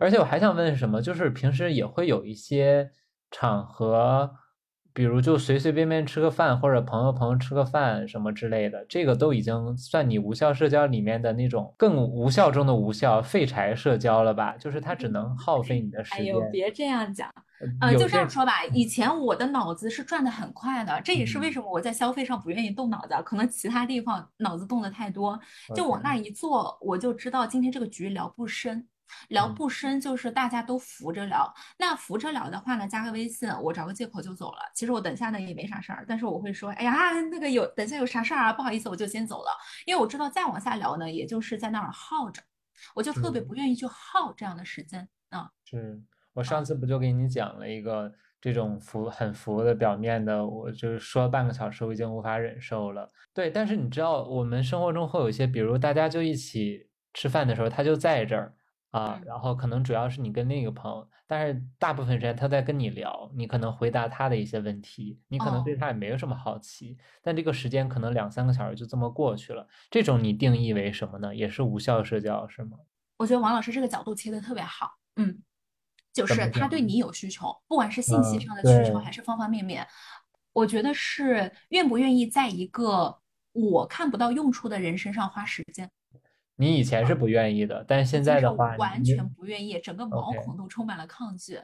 而且我还想问什么，就是平时也会有一些场合，比如就随随便便吃个饭，或者朋友朋友吃个饭什么之类的，这个都已经算你无效社交里面的那种更无效中的无效废柴社交了吧？就是它只能耗费你的时间。哎呦，别这样讲，嗯，就这样说吧。以前我的脑子是转的很快的，这也是为什么我在消费上不愿意动脑子，可能其他地方脑子动的太多，就往那一坐，我就知道今天这个局聊不深。聊不深，就是大家都扶着聊。那扶着聊的话呢，加个微信，我找个借口就走了。其实我等下呢也没啥事儿，但是我会说，哎呀，那个有等下有啥事儿啊？不好意思，我就先走了。因为我知道再往下聊呢，也就是在那儿耗着，我就特别不愿意去耗这样的时间啊。是我上次不就给你讲了一个这种服很服的表面的，我就是说半个小时我已经无法忍受了。对，但是你知道，我们生活中会有一些，比如大家就一起吃饭的时候，他就在这儿。啊，然后可能主要是你跟另一个朋友，但是大部分时间他在跟你聊，你可能回答他的一些问题，你可能对他也没有什么好奇，但这个时间可能两三个小时就这么过去了，这种你定义为什么呢？也是无效社交是吗？我觉得王老师这个角度切的特别好，嗯，就是他对你有需求，不管是信息上的需求还是方方面面，我觉得是愿不愿意在一个我看不到用处的人身上花时间。你以前是不愿意的，但是现在的话，完全不愿意，整个毛孔都充满了抗拒。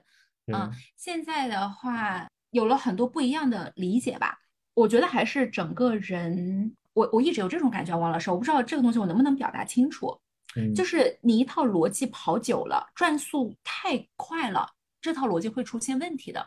嗯，现在的话有了很多不一样的理解吧。我觉得还是整个人，我我一直有这种感觉，王老师，我不知道这个东西我能不能表达清楚。嗯，就是你一套逻辑跑久了，转速太快了，这套逻辑会出现问题的，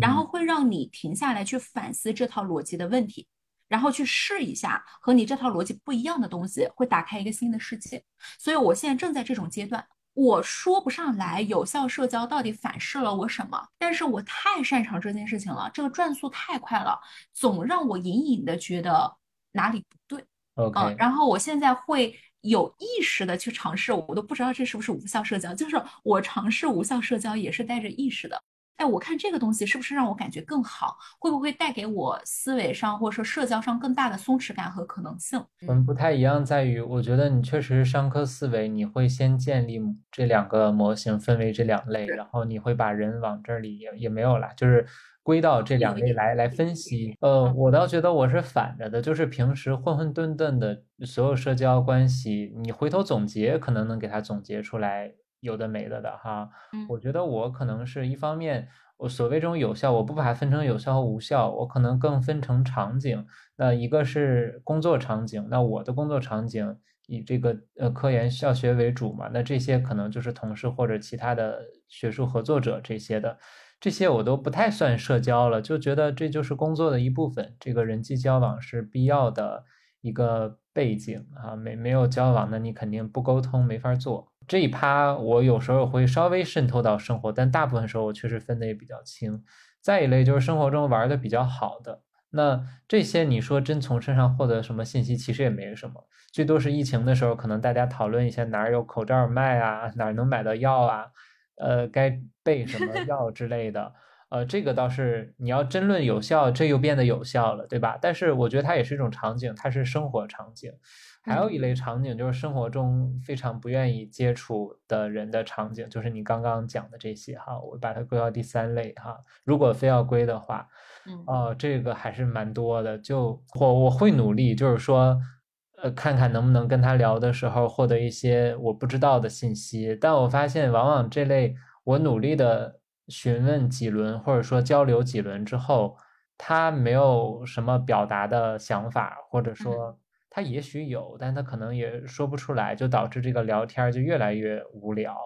然后会让你停下来去反思这套逻辑的问题。然后去试一下和你这套逻辑不一样的东西，会打开一个新的世界。所以我现在正在这种阶段，我说不上来有效社交到底反噬了我什么，但是我太擅长这件事情了，这个转速太快了，总让我隐隐的觉得哪里不对。嗯，然后我现在会有意识的去尝试，我都不知道这是不是无效社交，就是我尝试无效社交也是带着意识的。哎，我看这个东西是不是让我感觉更好？会不会带给我思维上或者说社交上更大的松弛感和可能性？我们不太一样，在于我觉得你确实是商科思维，你会先建立这两个模型，分为这两类，然后你会把人往这里也也没有了，就是归到这两类来来分析。呃，我倒觉得我是反着的，就是平时混混沌沌的所有社交关系，你回头总结，可能能给它总结出来。有的没的的哈，我觉得我可能是一方面，我所谓这种有效，我不把它分成有效和无效，我可能更分成场景。那一个是工作场景，那我的工作场景以这个呃科研教学为主嘛，那这些可能就是同事或者其他的学术合作者这些的，这些我都不太算社交了，就觉得这就是工作的一部分，这个人际交往是必要的一个背景啊，没没有交往，那你肯定不沟通没法做。这一趴我有时候会稍微渗透到生活，但大部分时候我确实分的也比较清。再一类就是生活中玩的比较好的，那这些你说真从身上获得什么信息，其实也没什么，最多是疫情的时候可能大家讨论一下哪儿有口罩卖啊，哪儿能买到药啊，呃，该备什么 药之类的。呃，这个倒是你要争论有效，这又变得有效了，对吧？但是我觉得它也是一种场景，它是生活场景。还有一类场景就是生活中非常不愿意接触的人的场景，就是你刚刚讲的这些哈，我把它归到第三类哈。如果非要归的话，嗯，哦，这个还是蛮多的。就我我会努力，就是说，呃，看看能不能跟他聊的时候获得一些我不知道的信息。但我发现，往往这类我努力的询问几轮或者说交流几轮之后，他没有什么表达的想法，或者说。他也许有，但他可能也说不出来，就导致这个聊天就越来越无聊。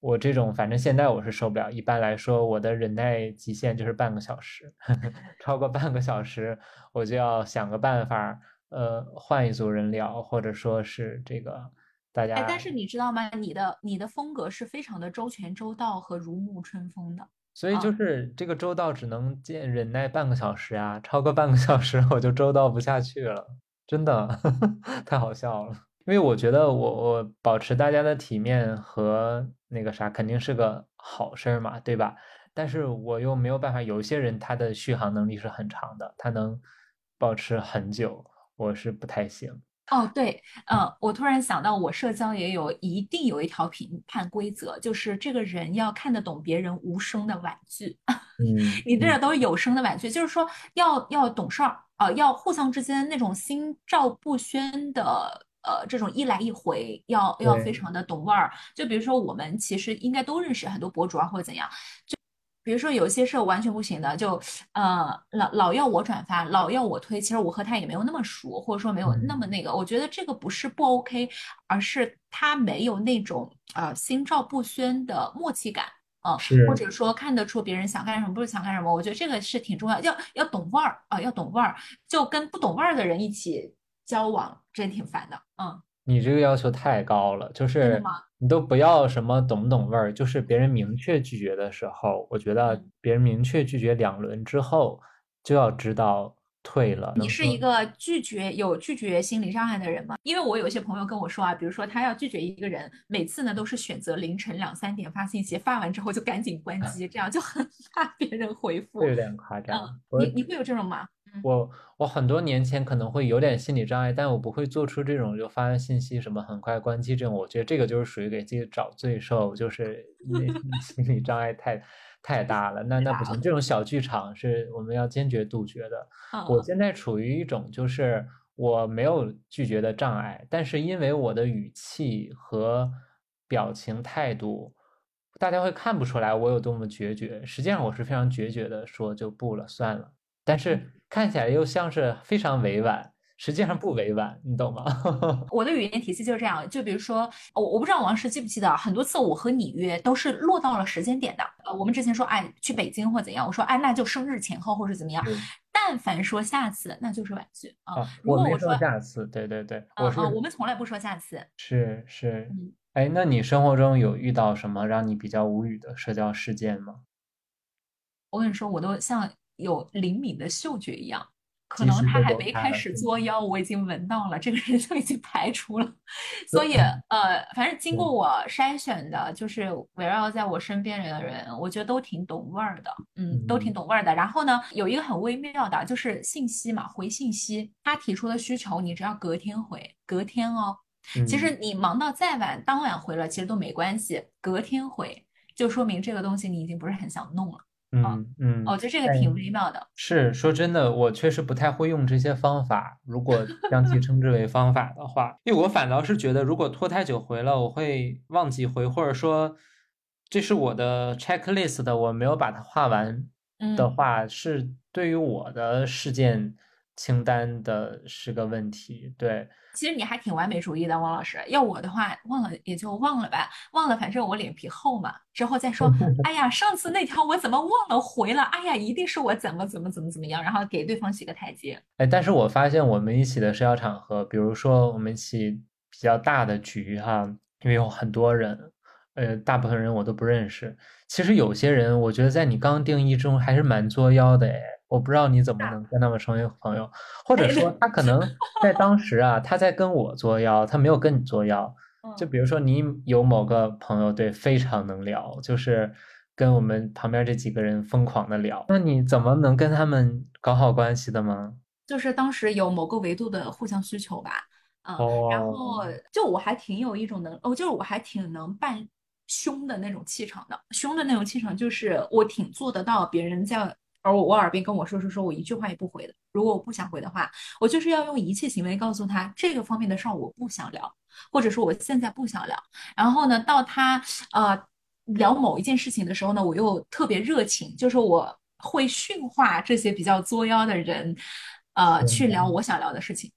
我这种反正现在我是受不了。一般来说，我的忍耐极限就是半个小时，呵 呵超过半个小时我就要想个办法，呃，换一组人聊，或者说是这个大家。哎，但是你知道吗？你的你的风格是非常的周全周到和如沐春风的。所以就是这个周到只能见忍耐半个小时啊，超过半个小时 我就周到不下去了，真的 太好笑了。因为我觉得我我保持大家的体面和那个啥肯定是个好事儿嘛，对吧？但是我又没有办法，有些人他的续航能力是很长的，他能保持很久，我是不太行。哦，对，嗯，我突然想到，我社交也有一定有一条评判规则，就是这个人要看得懂别人无声的婉拒。嗯，你这都是有声的婉拒，就是说要要懂事儿啊，要互相之间那种心照不宣的呃这种一来一回，要要非常的懂味儿。就比如说我们其实应该都认识很多博主啊，或者怎样，就。比如说有些是完全不行的，就呃老老要我转发，老要我推，其实我和他也没有那么熟，或者说没有那么那个，我觉得这个不是不 OK，而是他没有那种呃心照不宣的默契感啊，或者说看得出别人想干什么不是想干什么，我觉得这个是挺重要，要要懂味儿啊，要懂味儿，就跟不懂味儿的人一起交往，真挺烦的，嗯。你这个要求太高了，就是你都不要什么懂不懂味儿，就是别人明确拒绝的时候，我觉得别人明确拒绝两轮之后，就要知道退了。你是一个拒绝有拒绝心理障碍的人吗？因为我有一些朋友跟我说啊，比如说他要拒绝一个人，每次呢都是选择凌晨两三点发信息，发完之后就赶紧关 机，这样就很怕 别人回复。有点夸张。你你会有这种吗？我我很多年前可能会有点心理障碍，但我不会做出这种就发完信息什么很快关机这种。我觉得这个就是属于给自己找罪受，就是 心理障碍太太大了。那那不行，这种小剧场是我们要坚决杜绝的。我现在处于一种就是我没有拒绝的障碍，但是因为我的语气和表情态度，大家会看不出来我有多么决绝。实际上我是非常决绝的，说就不了，算了。但是看起来又像是非常委婉，实际上不委婉，你懂吗？我的语言体系就是这样，就比如说，我我不知道王石记不记得，很多次我和你约都是落到了时间点的。呃，我们之前说，哎，去北京或怎样，我说，哎，那就生日前后或是怎么样。但凡说下次，那就是婉拒啊。如果我没说下次，对对对，我说我们从来不说下次。是是，哎，那你生活中有遇到什么让你比较无语的社交事件吗？我跟你说，我都像。有灵敏的嗅觉一样，可能他还没开始作妖，我已经闻到了，这个人 就已经排除了。所以，呃，反正经过我筛选的，就是围绕在我身边的人，我觉得都挺懂味儿的，嗯，都挺懂味儿的。然后呢，有一个很微妙的，就是信息嘛，回信息，他提出的需求，你只要隔天回，隔天哦。其实你忙到再晚，当晚回了，其实都没关系，隔天回就说明这个东西你已经不是很想弄了。嗯嗯，我觉得这个挺微妙的。是说真的，我确实不太会用这些方法。如果将其称之为方法的话，因为我反倒是觉得，如果拖太久回了，我会忘记回，或者说这是我的 checklist 的，我没有把它画完的话，是对于我的事件清单的是个问题。对。其实你还挺完美主义的，王老师。要我的话，忘了也就忘了吧，忘了，反正我脸皮厚嘛。之后再说，哎呀，上次那条我怎么忘了回了？哎呀，一定是我怎么怎么怎么怎么样，然后给对方洗个台阶。哎，但是我发现我们一起的社交场合，比如说我们一起比较大的局哈，因为有很多人，呃，大部分人我都不认识。其实有些人，我觉得在你刚定义中还是蛮作妖的哎。我不知道你怎么能跟他们成为朋友，或者说他可能在当时啊，他在跟我作妖，他没有跟你作妖。就比如说你有某个朋友，对，非常能聊，就是跟我们旁边这几个人疯狂的聊，那你怎么能跟他们搞好关系的吗？就是当时有某个维度的互相需求吧，嗯，然后就我还挺有一种能，哦，就是我还挺能扮凶的那种气场的，凶的那种气场就是我挺做得到别人在。而我我耳边跟我说说说，我一句话也不回的。如果我不想回的话，我就是要用一切行为告诉他这个方面的事儿我不想聊，或者说我现在不想聊。然后呢，到他呃聊某一件事情的时候呢，我又特别热情，就是我会驯化这些比较作妖的人，呃，去聊我想聊的事情。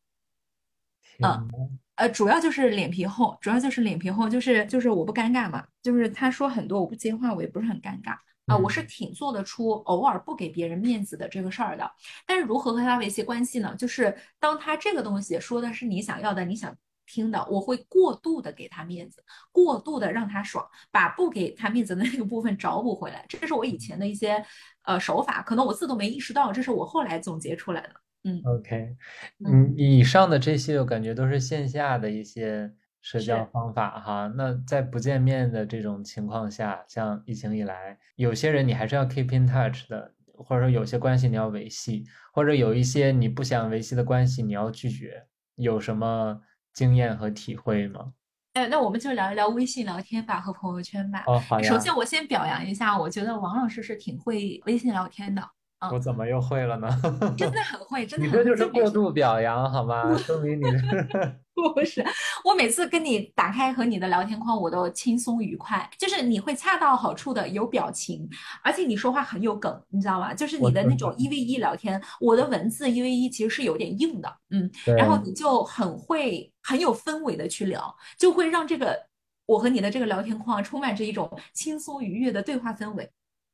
嗯，呃，主要就是脸皮厚，主要就是脸皮厚，就是就是我不尴尬嘛，就是他说很多我不接话，我也不是很尴尬。啊，我是挺做得出偶尔不给别人面子的这个事儿的。但是如何和他维系关系呢？就是当他这个东西说的是你想要的，你想听的，我会过度的给他面子，过度的让他爽，把不给他面子的那个部分找补回来。这是我以前的一些呃手法，可能我自己都没意识到，这是我后来总结出来的。嗯，OK，嗯，以上的这些我感觉都是线下的一些社交方法哈。那在不见面的这种情况下，像疫情以来，有些人你还是要 keep in touch 的，或者说有些关系你要维系，或者有一些你不想维系的关系你要拒绝，有什么经验和体会吗？哎，那我们就聊一聊微信聊天吧和朋友圈吧。哦，好呀。首先我先表扬一下，我觉得王老师是挺会微信聊天的。我怎么又会了呢？真的很会，真的。你这就是过度表扬，好吗？说明你 不是。我每次跟你打开和你的聊天框，我都轻松愉快。就是你会恰到好处的有表情，而且你说话很有梗，你知道吗？就是你的那种一 v 一聊天，我的文字一 v 一其实是有点硬的，嗯。然后你就很会很有氛围的去聊，就会让这个我和你的这个聊天框充满着一种轻松愉悦的对话氛围。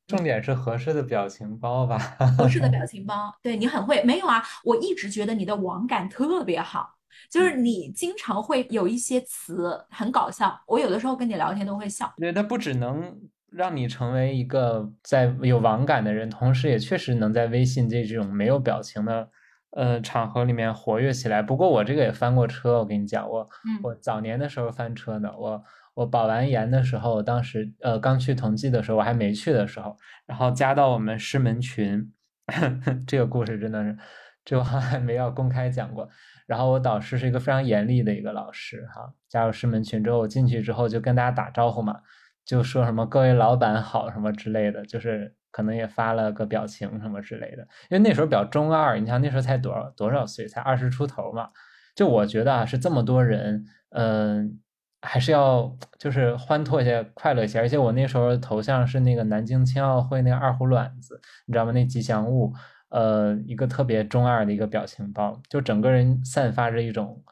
重点是合适的表情包吧？合适的 表情包，对你很会。没有啊，我一直觉得你的网感特别好，就是你经常会有一些词很搞笑，我有的时候跟你聊天都会笑。对，它不只能让你成为一个在有网感的人，同时也确实能在微信这种没有表情的呃场合里面活跃起来。不过我这个也翻过车，我跟你讲，我我早年的时候翻车的，我。我保完研的时候，当时呃刚去同济的时候，我还没去的时候，然后加到我们师门群，这个故事真的是，这我还没要公开讲过。然后我导师是一个非常严厉的一个老师哈，加入师门群之后，我进去之后就跟大家打招呼嘛，就说什么各位老板好什么之类的，就是可能也发了个表情什么之类的。因为那时候比较中二，你像那时候才多少多少岁，才二十出头嘛，就我觉得啊是这么多人，嗯。还是要就是欢脱一些，快乐些。而且我那时候头像是那个南京青奥会那个二胡卵子，你知道吗？那吉祥物，呃，一个特别中二的一个表情包，就整个人散发着一种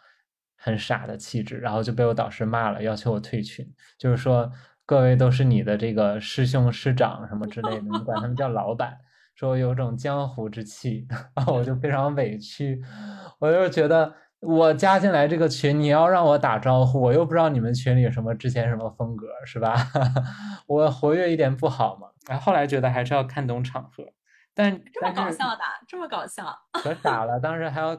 很傻的气质，然后就被我导师骂了，要求我退群，就是说各位都是你的这个师兄师长什么之类的，你管他们叫老板，说有种江湖之气，然后我就非常委屈，我就觉得。我加进来这个群，你要让我打招呼，我又不知道你们群里什么之前什么风格，是吧？我活跃一点不好吗？哎，后来觉得还是要看懂场合。但这么搞笑的，这么搞笑，可傻了。当时还要，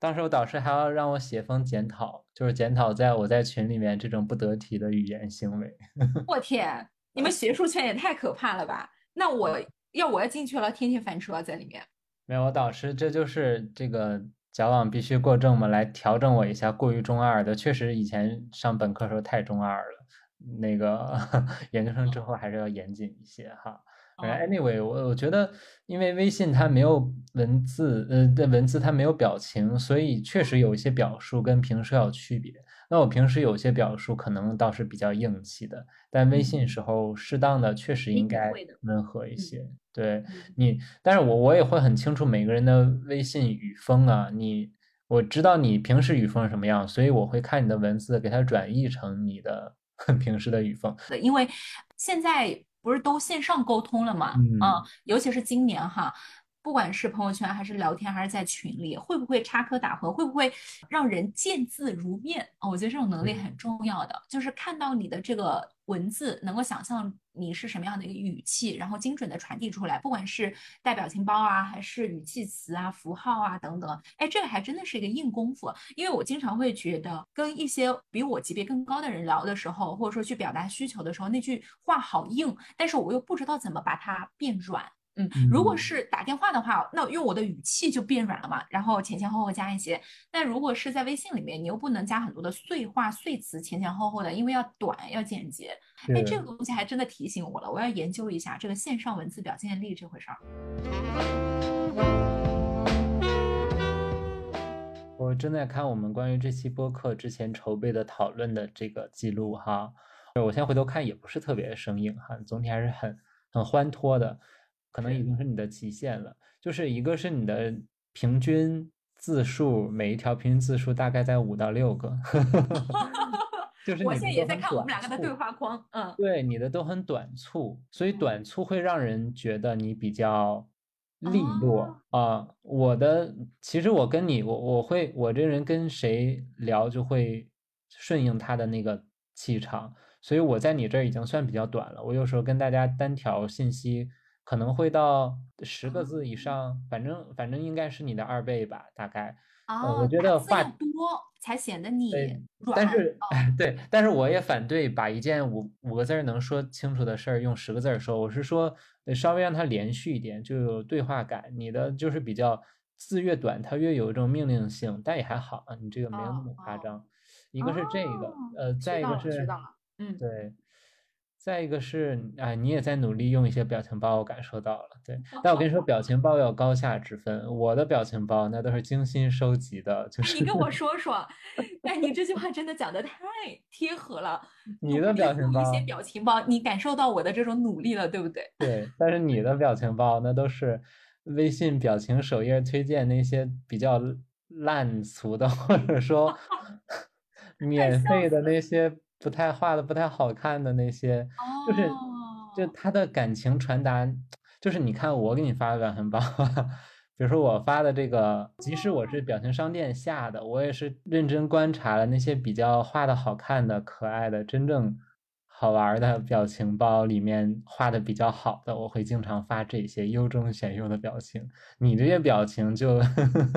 当时我导师还要让我写封检讨，就是检讨在我在群里面这种不得体的语言行为。我天，你们学术圈也太可怕了吧？那我要我要进去了，天天翻车在里面。没有，我导师这就是这个。矫枉必须过正嘛，来调整我一下过于中二的。确实以前上本科时候太中二了，那个 研究生之后还是要严谨一些哈。Anyway，我我觉得因为微信它没有文字，呃，的文字它没有表情，所以确实有一些表述跟平时要有区别。那我平时有些表述可能倒是比较硬气的，但微信时候适当的确实应该温和一些。对你，但是我我也会很清楚每个人的微信语风啊，你我知道你平时语风是什么样，所以我会看你的文字，给它转译成你的平时的语风。对，因为现在不是都线上沟通了嘛，嗯，尤其是今年哈。不管是朋友圈还是聊天还是在群里，会不会插科打诨？会不会让人见字如面啊？我觉得这种能力很重要的，就是看到你的这个文字，能够想象你是什么样的一个语气，然后精准的传递出来。不管是带表情包啊，还是语气词啊、符号啊等等，哎，这个还真的是一个硬功夫。因为我经常会觉得，跟一些比我级别更高的人聊的时候，或者说去表达需求的时候，那句话好硬，但是我又不知道怎么把它变软。嗯，如果是打电话的话，那用我的语气就变软了嘛，然后前前后后加一些。但如果是在微信里面，你又不能加很多的碎话碎词，前前后后的，因为要短要简洁。哎，这个东西还真的提醒我了，我要研究一下这个线上文字表现力这回事儿。我正在看我们关于这期播客之前筹备的讨论的这个记录哈，我现在回头看也不是特别生硬哈，总体还是很很欢脱的。可能已经是你的极限了，就是一个是你的平均字数，每一条平均字数大概在五到六个，就是我现在也在看我们两个的对话框，嗯，对，你的都很短促，所以短促会让人觉得你比较利落啊。我的其实我跟你，我我会我这人跟谁聊就会顺应他的那个气场。所以我在你这儿已经算比较短了。我有时候跟大家单条信息可能会到十个字以上，反正反正应该是你的二倍吧，大概。哦，我觉得话多才显得你软。但是，对，但是我也反对把一件五五个字能说清楚的事儿用十个字说。我是说，稍微让它连续一点，就有对话感。你的就是比较字越短，它越有一种命令性，但也还好啊。你这个没有那么夸张。一个是这个，呃，再一个是。嗯，对，再一个是，哎，你也在努力用一些表情包，我感受到了。对，但我跟你说，表情包有高下之分。我的表情包那都是精心收集的，就是你跟我说说，哎，你这句话真的讲的太贴合了。你的表情包，一些表情包，你感受到我的这种努力了，对不对？对，但是你的表情包那都是微信表情首页推荐那些比较烂俗的，或者说 免费的那些。不太画的不太好看的那些，就是就他的感情传达，就是你看我给你发的表情包，比如说我发的这个，即使我是表情商店下的，我也是认真观察了那些比较画的好看的、可爱的、真正好玩的表情包里面画的比较好的，我会经常发这些优中选优的表情。你这些表情就。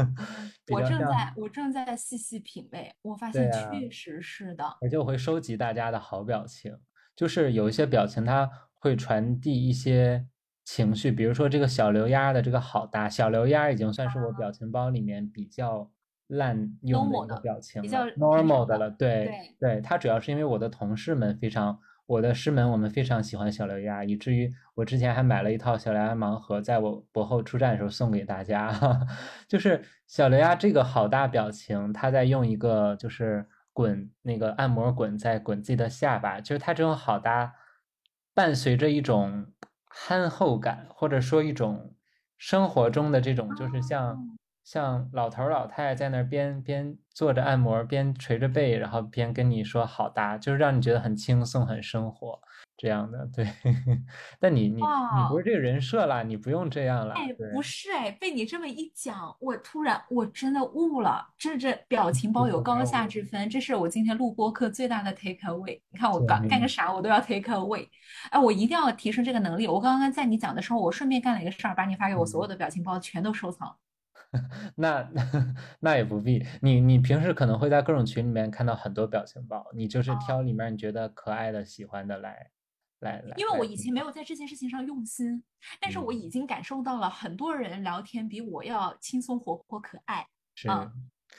我正在我正在细细品味，我发现确实是的。而且我会收集大家的好表情，就是有一些表情它会传递一些情绪，比如说这个小刘丫的这个好大，小刘丫已经算是我表情包里面比较烂用的一个表情，比较 normal 的了。对对，它主要是因为我的同事们非常。我的师门，我们非常喜欢小刘鸭，以至于我之前还买了一套小刘鸭盲盒，在我博后出站的时候送给大家。就是小刘鸭这个好大表情，他在用一个就是滚那个按摩滚在滚自己的下巴，就是他这种好大，伴随着一种憨厚感，或者说一种生活中的这种就是像。像老头老太太在那儿边边做着按摩，边捶着背，然后边跟你说好搭，就是让你觉得很轻松、很生活这样的。对，但你你你不是这个人设啦，你不用这样了。哎，不是哎，被你这么一讲，我突然我真的悟了，这这表情包有高下之分，这是我今天录播课最大的 take away。你看我干干个啥，我都要 take away。哎，我一定要提升这个能力。我刚刚在你讲的时候，我顺便干了一个事儿，把你发给我所有的表情包全都收藏。那那也不必，你你平时可能会在各种群里面看到很多表情包，你就是挑里面你觉得可爱的、喜欢的来来来。因为我以前没有在这件事情上用心，但是我已经感受到了很多人聊天比我要轻松、活泼、可爱。是，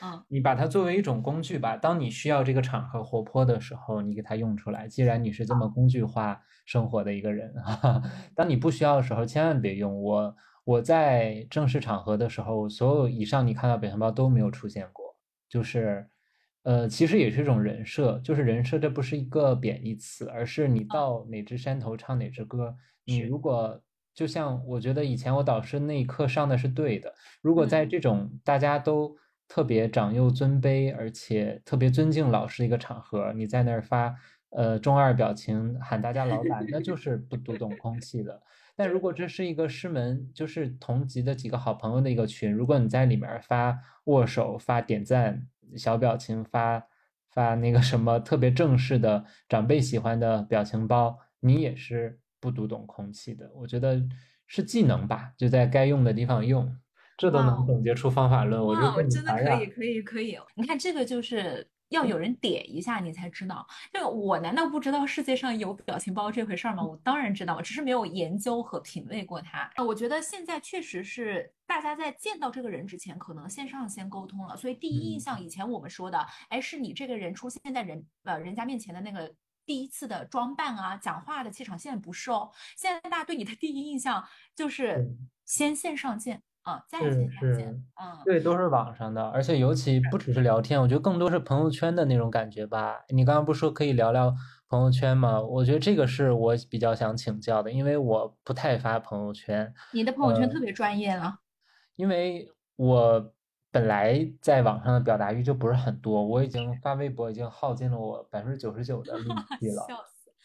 嗯，你把它作为一种工具吧，当你需要这个场合活泼的时候，你给它用出来。既然你是这么工具化生活的一个人，当你不需要的时候，千万别用我。我在正式场合的时候，所有以上你看到表情包都没有出现过，就是，呃，其实也是一种人设，就是人设，这不是一个贬义词，而是你到哪只山头唱哪支歌。你如果就像我觉得以前我导师那一课上的是对的，如果在这种大家都特别长幼尊卑，而且特别尊敬老师的一个场合，你在那儿发呃中二表情喊大家老板，那就是不读懂空气的。但如果这是一个师门，就是同级的几个好朋友的一个群，如果你在里面发握手、发点赞、小表情、发发那个什么特别正式的长辈喜欢的表情包，你也是不读懂空气的。我觉得是技能吧，就在该用的地方用，这都能总结出方法论。我觉得真的可以，可以，可以。你看这个就是。要有人点一下你才知道，这个我难道不知道世界上有表情包这回事儿吗？我当然知道，只是没有研究和品味过它。我觉得现在确实是大家在见到这个人之前，可能线上先沟通了，所以第一印象以前我们说的，哎，是你这个人出现在人呃人家面前的那个第一次的装扮啊，讲话的气场，现在不是哦，现在大家对你的第一印象就是先线上见。是是，嗯，对，都是网上的，而且尤其不只是聊天，我觉得更多是朋友圈的那种感觉吧。你刚刚不说可以聊聊朋友圈吗？我觉得这个是我比较想请教的，因为我不太发朋友圈。你的朋友圈特别专业了，因为我本来在网上的表达欲就不是很多，我已经发微博已经耗尽了我百分之九十九的力 气了，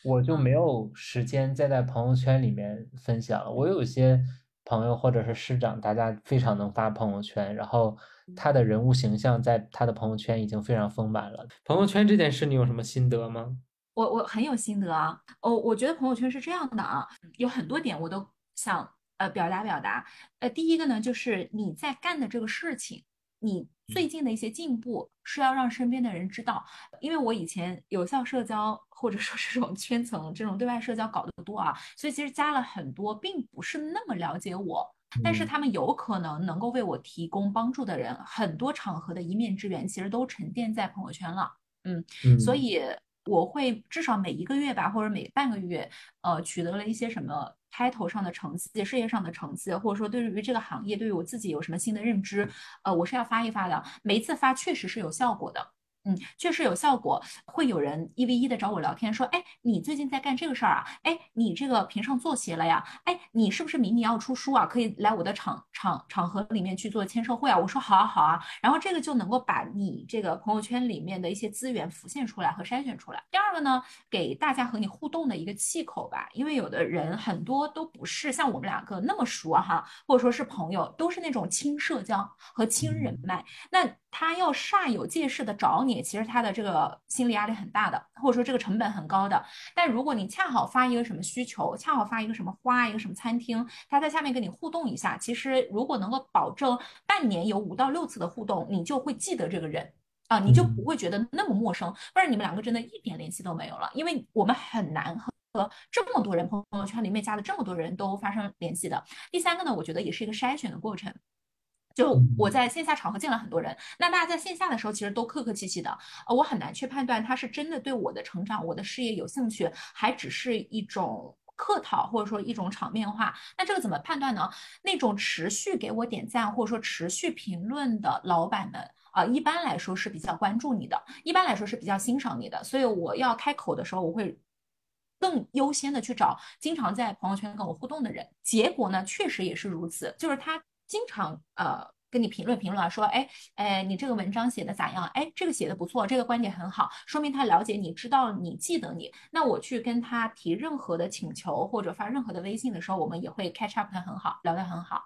我就没有时间再在朋友圈里面分享了。我有些。朋友或者是师长，大家非常能发朋友圈，然后他的人物形象在他的朋友圈已经非常丰满了。朋友圈这件事，你有什么心得吗？我我很有心得啊，哦，我觉得朋友圈是这样的啊，有很多点我都想呃表达表达。呃，第一个呢，就是你在干的这个事情，你最近的一些进步是要让身边的人知道。因为我以前有效社交或者说这种圈层这种对外社交搞得多啊，所以其实加了很多并不是那么了解我，但是他们有可能能够为我提供帮助的人，很多场合的一面之缘其实都沉淀在朋友圈了。嗯，所以。我会至少每一个月吧，或者每半个月，呃，取得了一些什么 title 上的成绩、事业上的成绩，或者说对于这个行业，对于我自己有什么新的认知，呃，我是要发一发的。每一次发确实是有效果的。嗯，确实有效果，会有人一 v 一的找我聊天，说，哎，你最近在干这个事儿啊？哎，你这个评上作协了呀？哎，你是不是明年要出书啊？可以来我的场场场合里面去做签售会啊？我说好啊好啊，然后这个就能够把你这个朋友圈里面的一些资源浮现出来和筛选出来。第二个呢，给大家和你互动的一个气口吧，因为有的人很多都不是像我们两个那么熟哈，或者说是朋友，都是那种轻社交和轻人脉，那。他要煞有介事的找你，其实他的这个心理压力很大的，或者说这个成本很高的。但如果你恰好发一个什么需求，恰好发一个什么花，一个什么餐厅，他在下面跟你互动一下，其实如果能够保证半年有五到六次的互动，你就会记得这个人啊，你就不会觉得那么陌生。不然你们两个真的一点联系都没有了，因为我们很难和这么多人朋友圈里面加的这么多人都发生联系的。第三个呢，我觉得也是一个筛选的过程。就我在线下场合见了很多人，那大家在线下的时候其实都客客气气的，呃，我很难去判断他是真的对我的成长、我的事业有兴趣，还只是一种客套或者说一种场面话。那这个怎么判断呢？那种持续给我点赞或者说持续评论的老板们啊，一般来说是比较关注你的，一般来说是比较欣赏你的，所以我要开口的时候，我会更优先的去找经常在朋友圈跟我互动的人。结果呢，确实也是如此，就是他。经常呃跟你评论评论啊，说哎哎你这个文章写的咋样？哎这个写的不错，这个观点很好，说明他了解你，知道你，记得你。那我去跟他提任何的请求或者发任何的微信的时候，我们也会 catch up 的很好，聊得很好。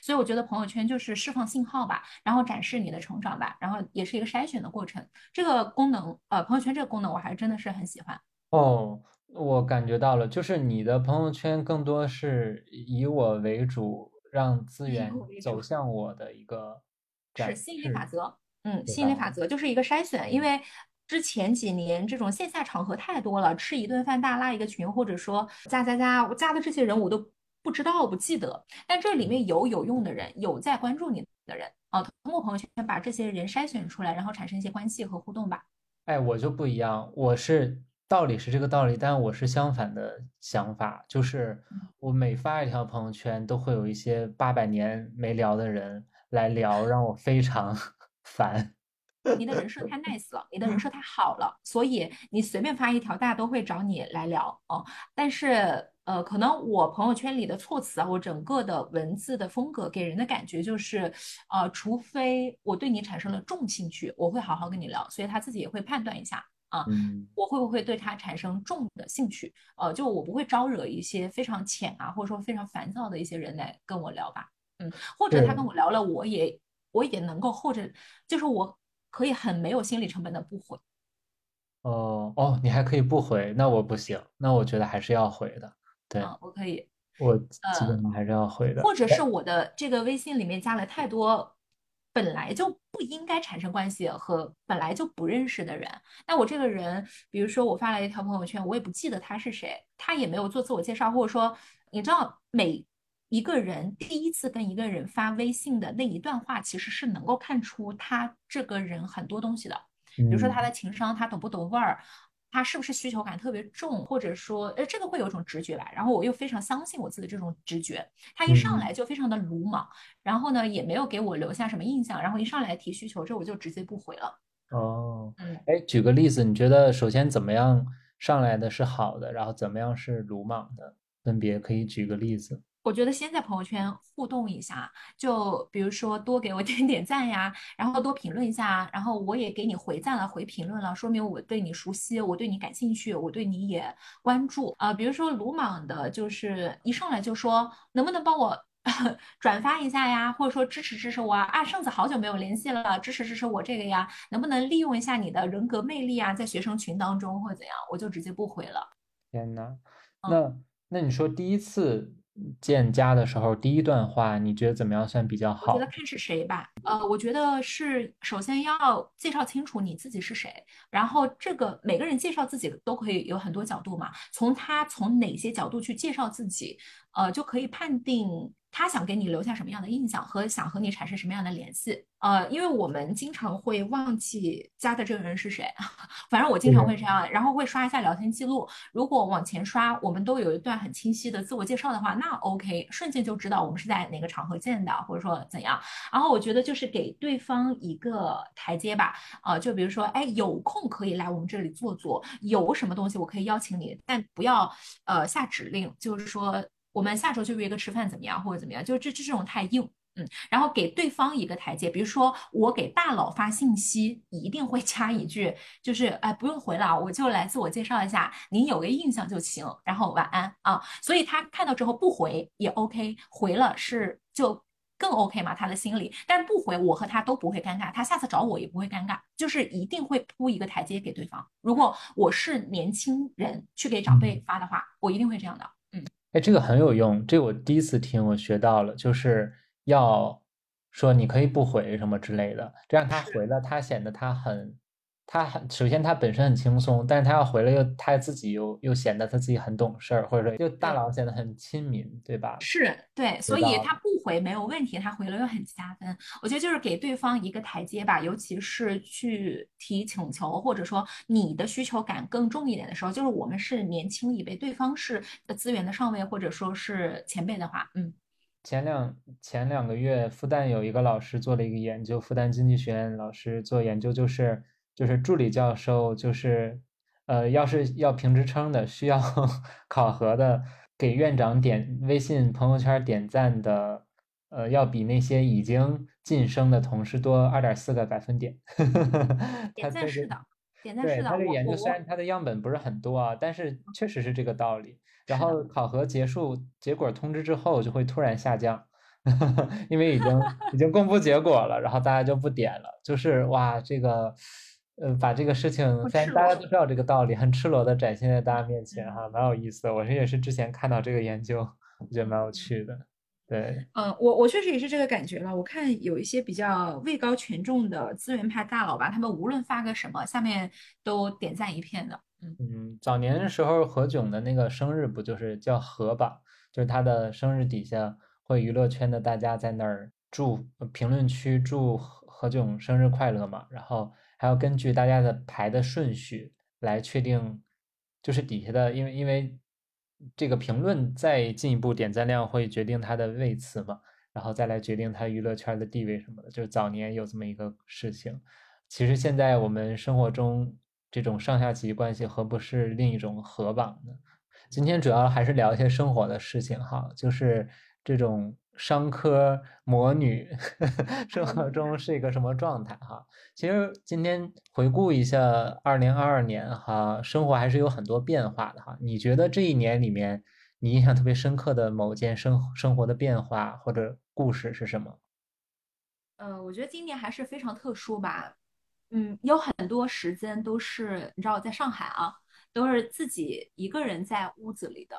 所以我觉得朋友圈就是释放信号吧，然后展示你的成长吧，然后也是一个筛选的过程。这个功能呃朋友圈这个功能我还真的是很喜欢。哦，我感觉到了，就是你的朋友圈更多是以我为主。让资源走向我的一个是吸引力法则，嗯，吸引力法则就是一个筛选，因？为之前几年这种线下场合太多了，吃一顿饭大拉一个群，或者说加加加，我加的这些人我都不知道不记得，但这里面有有用的人，有在关注你的人。啊，通过朋友圈把这些人筛选出来，然后产生一些关系和互动吧。哎，我就不一样，我是。道理是这个道理，但我是相反的想法，就是我每发一条朋友圈，都会有一些八百年没聊的人来聊，让我非常 烦。你的人设太 nice 了，你的人设太好了，所以你随便发一条，大家都会找你来聊哦。但是，呃，可能我朋友圈里的措辞啊，我整个的文字的风格给人的感觉就是，呃，除非我对你产生了重兴趣，我会好好跟你聊，所以他自己也会判断一下。啊，我会不会对他产生重的兴趣？呃，就我不会招惹一些非常浅啊，或者说非常烦躁的一些人来跟我聊吧。嗯，或者他跟我聊了，我也我也能够，或者就是我可以很没有心理成本的不回。哦哦，你还可以不回，那我不行，那我觉得还是要回的。对，我可以，我基本上还是要回的。或者是我的这个微信里面加了太多。本来就不应该产生关系和本来就不认识的人，那我这个人，比如说我发了一条朋友圈，我也不记得他是谁，他也没有做自我介绍，或者说，你知道，每一个人第一次跟一个人发微信的那一段话，其实是能够看出他这个人很多东西的，比如说他的情商，他懂不懂味儿。他是不是需求感特别重，或者说，呃，这个会有一种直觉吧。然后我又非常相信我自己的这种直觉。他一上来就非常的鲁莽，然后呢，也没有给我留下什么印象。然后一上来提需求，这我就直接不回了。哦，嗯，哎，举个例子，你觉得首先怎么样上来的是好的，然后怎么样是鲁莽的？分别可以举个例子。我觉得先在朋友圈互动一下，就比如说多给我点 点赞呀，然后多评论一下，然后我也给你回赞了、回评论了，说明我对你熟悉，我对你感兴趣，我对你也关注啊。比如说鲁莽的，就是一上来就说能不能帮我 转发一下呀，或者说支持支持我啊！啊，圣子好久没有联系了，支持支持我这个呀，能不能利用一下你的人格魅力啊，在学生群当中或者怎样，我就直接不回了。天呐，那那你说第一次见家的时候，第一段话你觉得怎么样算比较好？我觉得看是谁吧。呃，我觉得是首先要介绍清楚你自己是谁，然后这个每个人介绍自己都可以有很多角度嘛，从他从哪些角度去介绍自己，呃，就可以判定。他想给你留下什么样的印象和想和你产生什么样的联系？呃，因为我们经常会忘记加的这个人是谁，反正我经常会这样，然后会刷一下聊天记录。如果往前刷，我们都有一段很清晰的自我介绍的话，那 OK，瞬间就知道我们是在哪个场合见的，或者说怎样。然后我觉得就是给对方一个台阶吧，呃，就比如说，哎，有空可以来我们这里坐坐，有什么东西我可以邀请你，但不要呃下指令，就是说。我们下周就约个吃饭怎么样，或者怎么样？就这这这种太硬，嗯，然后给对方一个台阶，比如说我给大佬发信息，一定会加一句，就是哎不用回了，我就来自我介绍一下，您有个印象就行，然后晚安啊。所以他看到之后不回也 OK，回了是就更 OK 嘛，他的心里，但是不回我和他都不会尴尬，他下次找我也不会尴尬，就是一定会铺一个台阶给对方。如果我是年轻人去给长辈发的话，我一定会这样的。哎，这个很有用，这我第一次听，我学到了，就是要说你可以不回什么之类的，这样他回了，他显得他很。他很首先他本身很轻松，但是他要回来又他自己又又显得他自己很懂事儿，或者说就大佬显得很亲民，对吧？是对，所以他不回没有问题，他回了又很加分。我觉得就是给对方一个台阶吧，尤其是去提请求，或者说你的需求感更重一点的时候，就是我们是年轻一辈，对方是资源的上位或者说是前辈的话，嗯。前两前两个月，复旦有一个老师做了一个研究，复旦经济学院老师做研究就是。就是助理教授，就是呃，要是要评职称的，需要 考核的，给院长点微信朋友圈点赞的，呃，要比那些已经晋升的同事多二点四个百分点。点赞是的，点赞是的。他这研究虽然他的样本不是很多啊，但是确实是这个道理。然后考核结束，结果通知之后就会突然下降，因为已经已经公布结果了，然后大家就不点了。就是哇，这个。呃，把这个事情，虽然大家都知道这个道理，很赤裸的展现在大家面前，哈，蛮有意思的。我是也是之前看到这个研究，我觉得蛮有趣的。对，嗯，我我确实也是这个感觉了。我看有一些比较位高权重的资源派大佬吧，他们无论发个什么，下面都点赞一片的。嗯嗯，早年的时候何炅的那个生日不就是叫何吧？就是他的生日底下会娱乐圈的大家在那儿祝评论区祝何何炅生日快乐嘛，然后。还要根据大家的排的顺序来确定，就是底下的，因为因为这个评论再进一步点赞量会决定他的位次嘛，然后再来决定他娱乐圈的地位什么的。就是早年有这么一个事情，其实现在我们生活中这种上下级关系何不是另一种合榜呢？今天主要还是聊一些生活的事情哈，就是这种。商科魔女 生活中是一个什么状态？哈，其实今天回顾一下二零二二年，哈，生活还是有很多变化的，哈。你觉得这一年里面，你印象特别深刻的某件生生活的变化或者故事是什么？呃，我觉得今年还是非常特殊吧。嗯，有很多时间都是你知道，在上海啊，都是自己一个人在屋子里的。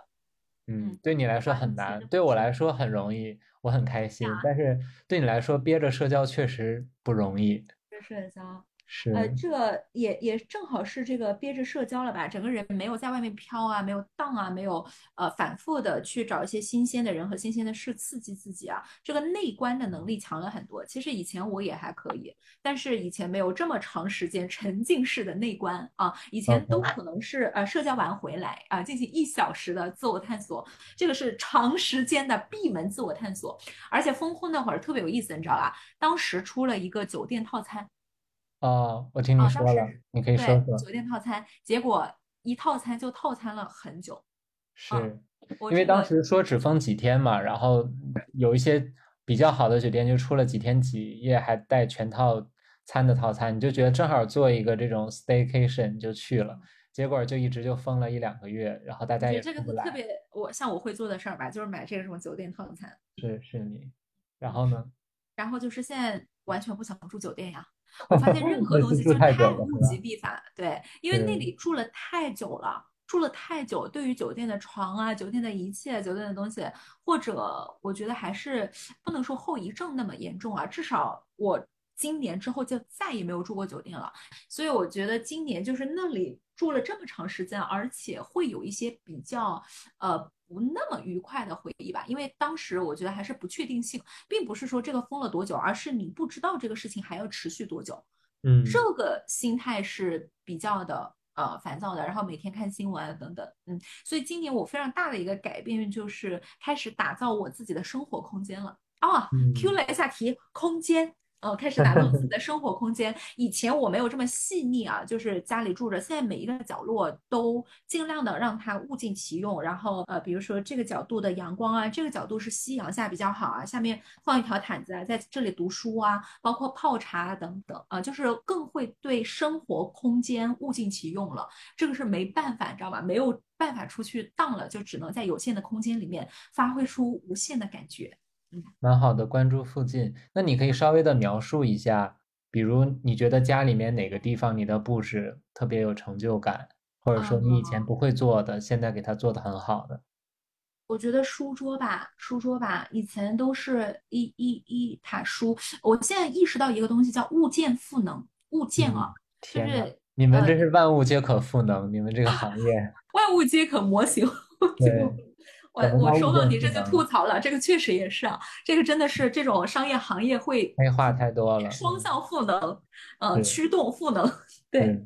嗯，对你来说很难，对我来说很容易，我很开心。但是对你来说，憋着社交确实不容易。憋社交。是，呃，这也也正好是这个憋着社交了吧？整个人没有在外面飘啊，没有荡啊，没有呃反复的去找一些新鲜的人和新鲜的事刺激自己啊。这个内观的能力强了很多。其实以前我也还可以，但是以前没有这么长时间沉浸式的内观啊。以前都可能是呃社交完回来啊，进行一小时的自我探索，这个是长时间的闭门自我探索。而且封控那会儿特别有意思，你知道吧？当时出了一个酒店套餐。哦，我听你说了，你可以说说酒店套餐，结果一套餐就套餐了很久，是因为当时说只封几天嘛，然后有一些比较好的酒店就出了几天几夜还带全套餐的套餐，你就觉得正好做一个这种 staycation 就去了，结果就一直就封了一两个月，然后大家也这个特别，我像我会做的事儿吧，就是买这种酒店套餐。是是你，然后呢？然后就是现在完全不想住酒店呀。我发现任何东西就太物极必反，对，因为那里住了太久了，住了太久，对于酒店的床啊、酒店的一切、酒店的东西，或者我觉得还是不能说后遗症那么严重啊，至少我今年之后就再也没有住过酒店了。所以我觉得今年就是那里住了这么长时间，而且会有一些比较呃。不那么愉快的回忆吧，因为当时我觉得还是不确定性，并不是说这个封了多久，而是你不知道这个事情还要持续多久。嗯，这个心态是比较的呃烦躁的，然后每天看新闻等等，嗯，所以今年我非常大的一个改变就是开始打造我自己的生活空间了。哦，Q 了一下题，空间。呃，开始打造自己的 生活空间。以前我没有这么细腻啊，就是家里住着，现在每一个角落都尽量的让它物尽其用。然后呃，比如说这个角度的阳光啊，这个角度是夕阳下比较好啊，下面放一条毯子啊，在这里读书啊，包括泡茶等等啊，就是更会对生活空间物尽其用了。这个是没办法，你知道吧？没有办法出去荡了，就只能在有限的空间里面发挥出无限的感觉。蛮好的，关注附近。那你可以稍微的描述一下，比如你觉得家里面哪个地方你的布置特别有成就感，或者说你以前不会做的，现在给它做的很好的。我觉得书桌吧，书桌吧，以前都是一一一沓书，我现在意识到一个东西叫物件赋能，物件啊，就是你们这是万物皆可赋能，你们这个行业，万物皆可模型。对。我我收到你这就吐槽了，这个确实也是啊，这个真的是这种商业行业会黑话太多了，双向赋能，呃，驱动赋能，对。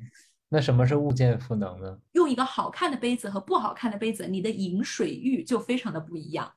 那什么是物件赋能呢？用一个好看的杯子和不好看的杯子，你的饮水欲就非常的不一样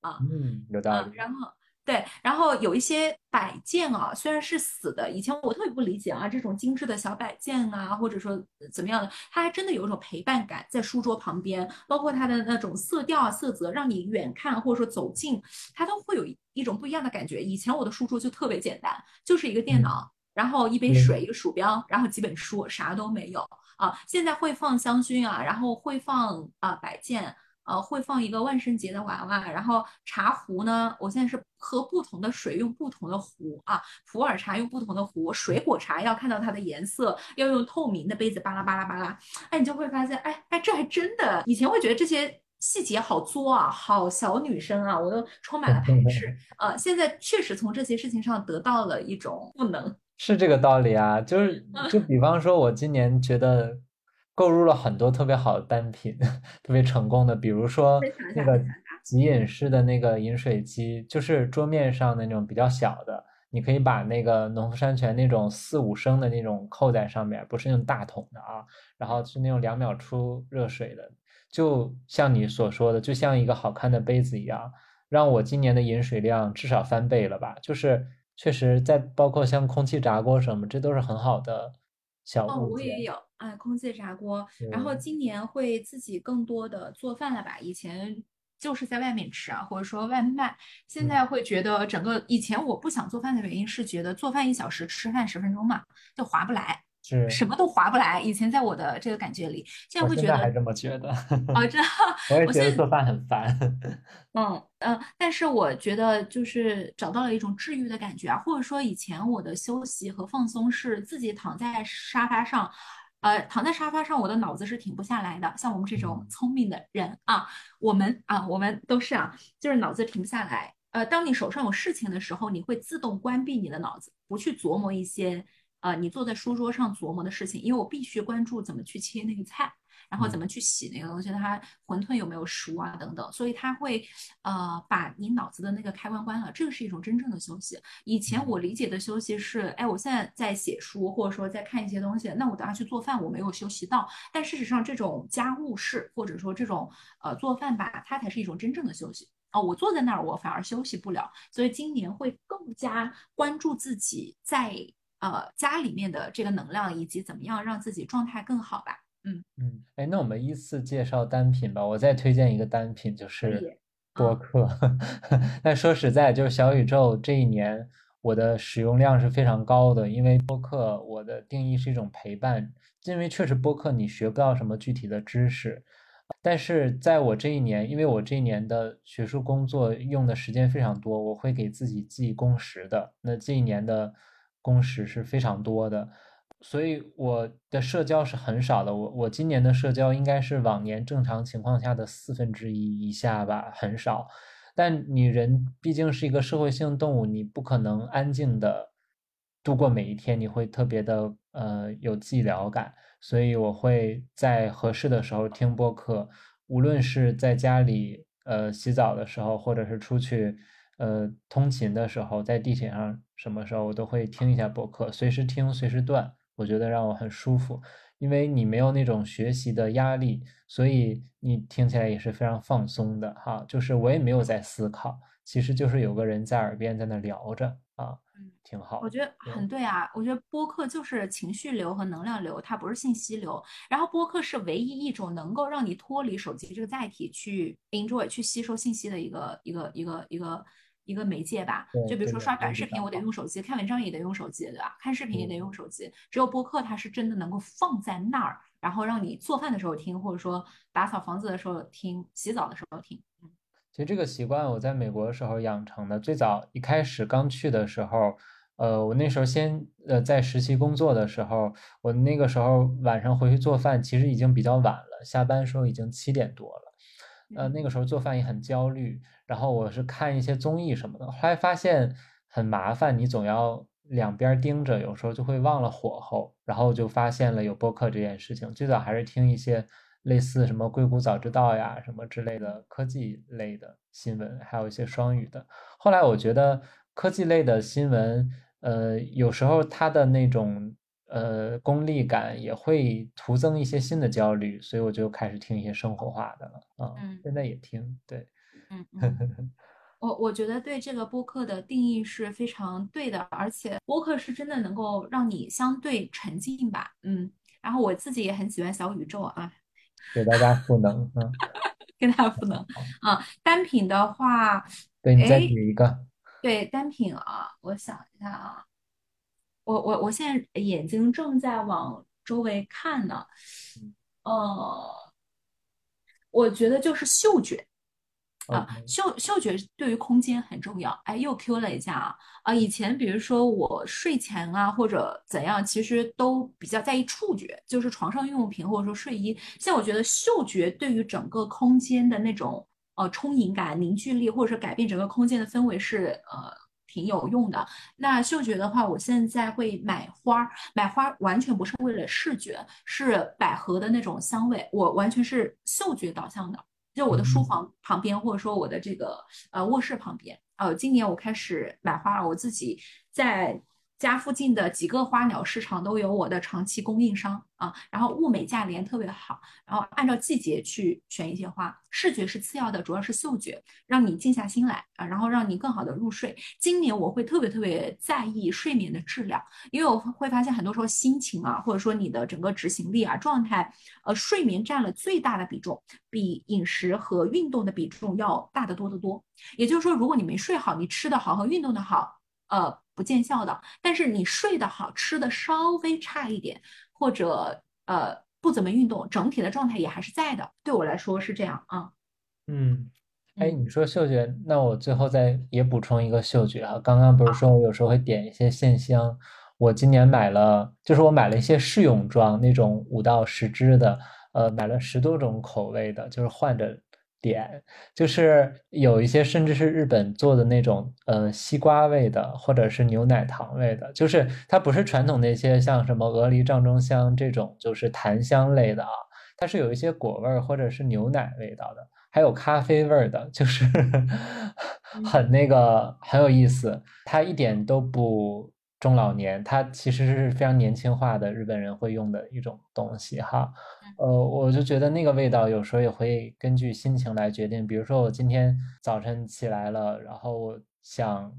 啊。嗯，有道理。然后。对，然后有一些摆件啊，虽然是死的，以前我特别不理解啊，这种精致的小摆件啊，或者说怎么样的，它还真的有一种陪伴感，在书桌旁边，包括它的那种色调啊、色泽，让你远看或者说走近，它都会有一种不一样的感觉。以前我的书桌就特别简单，就是一个电脑，然后一杯水，一个鼠标，然后几本书，啥都没有啊。现在会放香薰啊，然后会放啊摆件。呃，会放一个万圣节的娃娃，然后茶壶呢，我现在是喝不同的水，用不同的壶啊，普洱茶用不同的壶，水果茶要看到它的颜色，要用透明的杯子，巴拉巴拉巴拉，哎，你就会发现，哎哎，这还真的，以前会觉得这些细节好作啊，好小女生啊，我都充满了排斥，呃，现在确实从这些事情上得到了一种赋能，是这个道理啊，就是 就比方说，我今年觉得。购入了很多特别好的单品，特别成功的，比如说那个即饮式的那个饮水机，就是桌面上的那种比较小的，你可以把那个农夫山泉那种四五升的那种扣在上面，不是那种大桶的啊，然后是那种两秒出热水的，就像你所说的，就像一个好看的杯子一样，让我今年的饮水量至少翻倍了吧？就是确实在包括像空气炸锅什么，这都是很好的小物件。哦，我也有。哎，空气炸锅，然后今年会自己更多的做饭了吧？以前就是在外面吃啊，或者说外卖。现在会觉得整个以前我不想做饭的原因是觉得做饭一小时，吃饭十分钟嘛，就划不来。什么都划不来。以前在我的这个感觉里，现在会觉得还这么觉得。哦，真的，我也觉得做饭很烦。嗯嗯，但是我觉得就是找到了一种治愈的感觉啊，或者说以前我的休息和放松是自己躺在沙发上。呃，躺在沙发上，我的脑子是停不下来的。像我们这种聪明的人啊，我们啊，我们都是啊，就是脑子停不下来。呃，当你手上有事情的时候，你会自动关闭你的脑子，不去琢磨一些呃你坐在书桌上琢磨的事情，因为我必须关注怎么去切那个菜。然后怎么去洗那个东西？它馄饨有没有熟啊？等等，所以它会，呃，把你脑子的那个开关关了。这个是一种真正的休息。以前我理解的休息是，哎，我现在在写书，或者说在看一些东西，那我等下去做饭，我没有休息到。但事实上，这种家务事或者说这种呃做饭吧，它才是一种真正的休息。哦，我坐在那儿，我反而休息不了。所以今年会更加关注自己在呃家里面的这个能量，以及怎么样让自己状态更好吧。嗯嗯，哎，那我们依次介绍单品吧。我再推荐一个单品，就是播客。但说实在，就是小宇宙这一年我的使用量是非常高的，因为播客我的定义是一种陪伴。因为确实播客你学不到什么具体的知识，但是在我这一年，因为我这一年的学术工作用的时间非常多，我会给自己记工时的。那这一年的工时是非常多的，所以我的社交是很少的。我我今年的社交应该是往年正常情况下的四分之一以下吧，很少。但你人毕竟是一个社会性动物，你不可能安静的度过每一天，你会特别的呃有寂寥感。所以我会在合适的时候听播客，无论是在家里呃洗澡的时候，或者是出去呃通勤的时候，在地铁上什么时候我都会听一下播客，随时听随时断，我觉得让我很舒服，因为你没有那种学习的压力，所以你听起来也是非常放松的哈。就是我也没有在思考，其实就是有个人在耳边在那聊着啊。挺好，我觉得很对啊。我觉得播客就是情绪流和能量流，它不是信息流。然后播客是唯一一种能够让你脱离手机这个载体去 enjoy 去吸收信息的一个一个一个一个一个媒介吧。就比如说刷短视频，我得用手机；看文章也得用手机，对吧？看视频也得用手机。只有播客，它是真的能够放在那儿，然后让你做饭的时候听，或者说打扫房子的时候听，洗澡的时候听。其实这个习惯我在美国的时候养成的。最早一开始刚去的时候。呃，我那时候先呃在实习工作的时候，我那个时候晚上回去做饭，其实已经比较晚了，下班时候已经七点多了。呃，那个时候做饭也很焦虑，然后我是看一些综艺什么的，后来发现很麻烦，你总要两边盯着，有时候就会忘了火候，然后就发现了有播客这件事情。最早还是听一些类似什么《硅谷早知道》呀什么之类的科技类的新闻，还有一些双语的。后来我觉得科技类的新闻。呃，有时候它的那种呃功利感也会徒增一些新的焦虑，所以我就开始听一些生活化的了啊。嗯，现在也听，对，嗯嗯。我我觉得对这个播客的定义是非常对的，而且播客是真的能够让你相对沉浸吧。嗯，然后我自己也很喜欢小宇宙啊，给大家赋能啊，给大家赋能啊。单品的话，对你再举一个。对单品啊，我想一下啊，我我我现在眼睛正在往周围看呢，呃，我觉得就是嗅觉啊，嗅嗅觉对于空间很重要。哎，又 Q 了一下啊啊，以前比如说我睡前啊或者怎样，其实都比较在意触觉，就是床上用品或者说睡衣。像我觉得嗅觉对于整个空间的那种。呃，充盈感、凝聚力，或者是改变整个空间的氛围是呃挺有用的。那嗅觉的话，我现在会买花，买花完全不是为了视觉，是百合的那种香味，我完全是嗅觉导向的。就我的书房旁边，或者说我的这个呃卧室旁边，呃，今年我开始买花了，我自己在。家附近的几个花鸟市场都有我的长期供应商啊，然后物美价廉，特别好。然后按照季节去选一些花，视觉是次要的，主要是嗅觉，让你静下心来啊，然后让你更好的入睡。今年我会特别特别在意睡眠的质量，因为我会发现很多时候心情啊，或者说你的整个执行力啊状态，呃，睡眠占了最大的比重，比饮食和运动的比重要大得多得多。也就是说，如果你没睡好，你吃得好和运动的好，呃。不见效的，但是你睡得好，吃的稍微差一点，或者呃不怎么运动，整体的状态也还是在的。对我来说是这样啊。嗯，哎，你说嗅觉，那我最后再也补充一个嗅觉啊。刚刚不是说我有时候会点一些线香，我今年买了，就是我买了一些试用装，那种五到十支的，呃，买了十多种口味的，就是换着。点。就是有一些甚至是日本做的那种，呃，西瓜味的，或者是牛奶糖味的，就是它不是传统那些像什么鹅梨帐中香这种，就是檀香类的啊，它是有一些果味儿或者是牛奶味道的，还有咖啡味儿的，就是 很那个很有意思，它一点都不。中老年，它其实是非常年轻化的日本人会用的一种东西哈，呃，我就觉得那个味道有时候也会根据心情来决定。比如说我今天早晨起来了，然后我想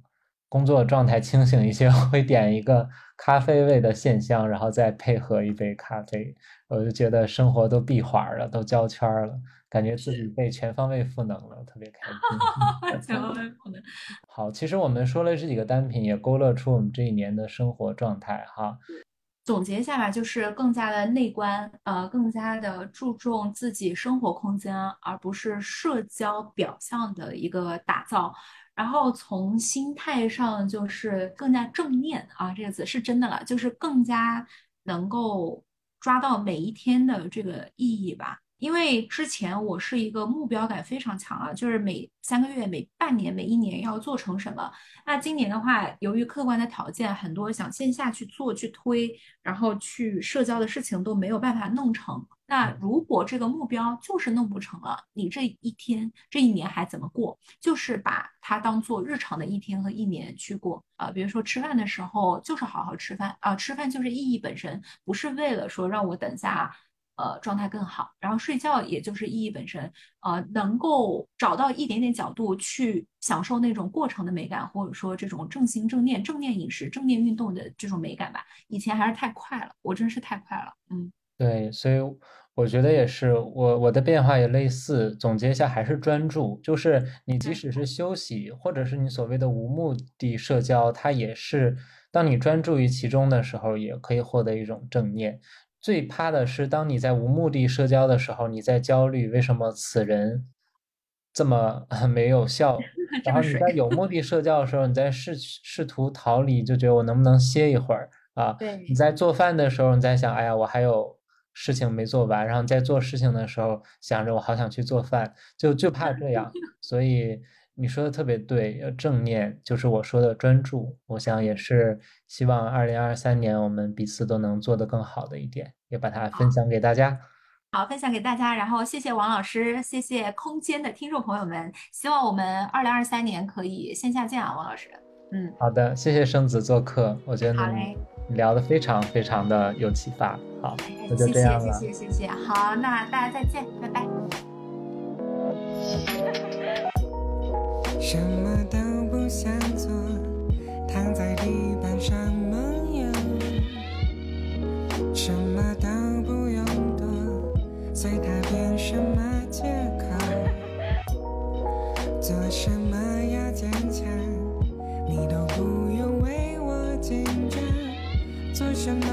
工作状态清醒一些，会点一个咖啡味的线香，然后再配合一杯咖啡，我就觉得生活都闭环了，都交圈了。感觉自己被全方位赋能了，特别开心。全方位赋能。好，其实我们说了这几个单品，也勾勒出我们这一年的生活状态哈。总结一下吧，就是更加的内观，呃，更加的注重自己生活空间，而不是社交表象的一个打造。然后从心态上，就是更加正面啊，这个词是真的了，就是更加能够抓到每一天的这个意义吧。因为之前我是一个目标感非常强啊，就是每三个月、每半年、每一年要做成什么。那今年的话，由于客观的条件，很多想线下去做、去推，然后去社交的事情都没有办法弄成。那如果这个目标就是弄不成了，你这一天、这一年还怎么过？就是把它当做日常的一天和一年去过啊。比如说吃饭的时候，就是好好吃饭啊，吃饭就是意义本身，不是为了说让我等下。呃，状态更好，然后睡觉也就是意义本身，呃，能够找到一点点角度去享受那种过程的美感，或者说这种正心正念、正念饮食、正念运动的这种美感吧。以前还是太快了，我真是太快了，嗯，对，所以我觉得也是，我我的变化也类似。总结一下，还是专注，就是你即使是休息，或者是你所谓的无目的社交，它也是当你专注于其中的时候，也可以获得一种正念。最怕的是，当你在无目的社交的时候，你在焦虑为什么此人这么 没有效。然后你在有目的社交的时候，你在试试图逃离，就觉得我能不能歇一会儿啊？对。你在做饭的时候，你在想，哎呀，我还有事情没做完。然后在做事情的时候，想着我好想去做饭，就就怕这样。所以。你说的特别对，要正念，就是我说的专注。我想也是希望二零二三年我们彼此都能做得更好的一点，也把它分享给大家。好，分享给大家。然后谢谢王老师，谢谢空间的听众朋友们。希望我们二零二三年可以线下见啊，王老师。嗯，好的，谢谢生子做客，我觉得你聊得非常非常的有启发。好，那就这样了。谢谢谢谢谢谢。好，那大家再见，拜拜。什么都不想做，躺在地板上梦游，什么都不用躲，随他编什么借口，做什么要坚强，你都不用为我紧张，做什么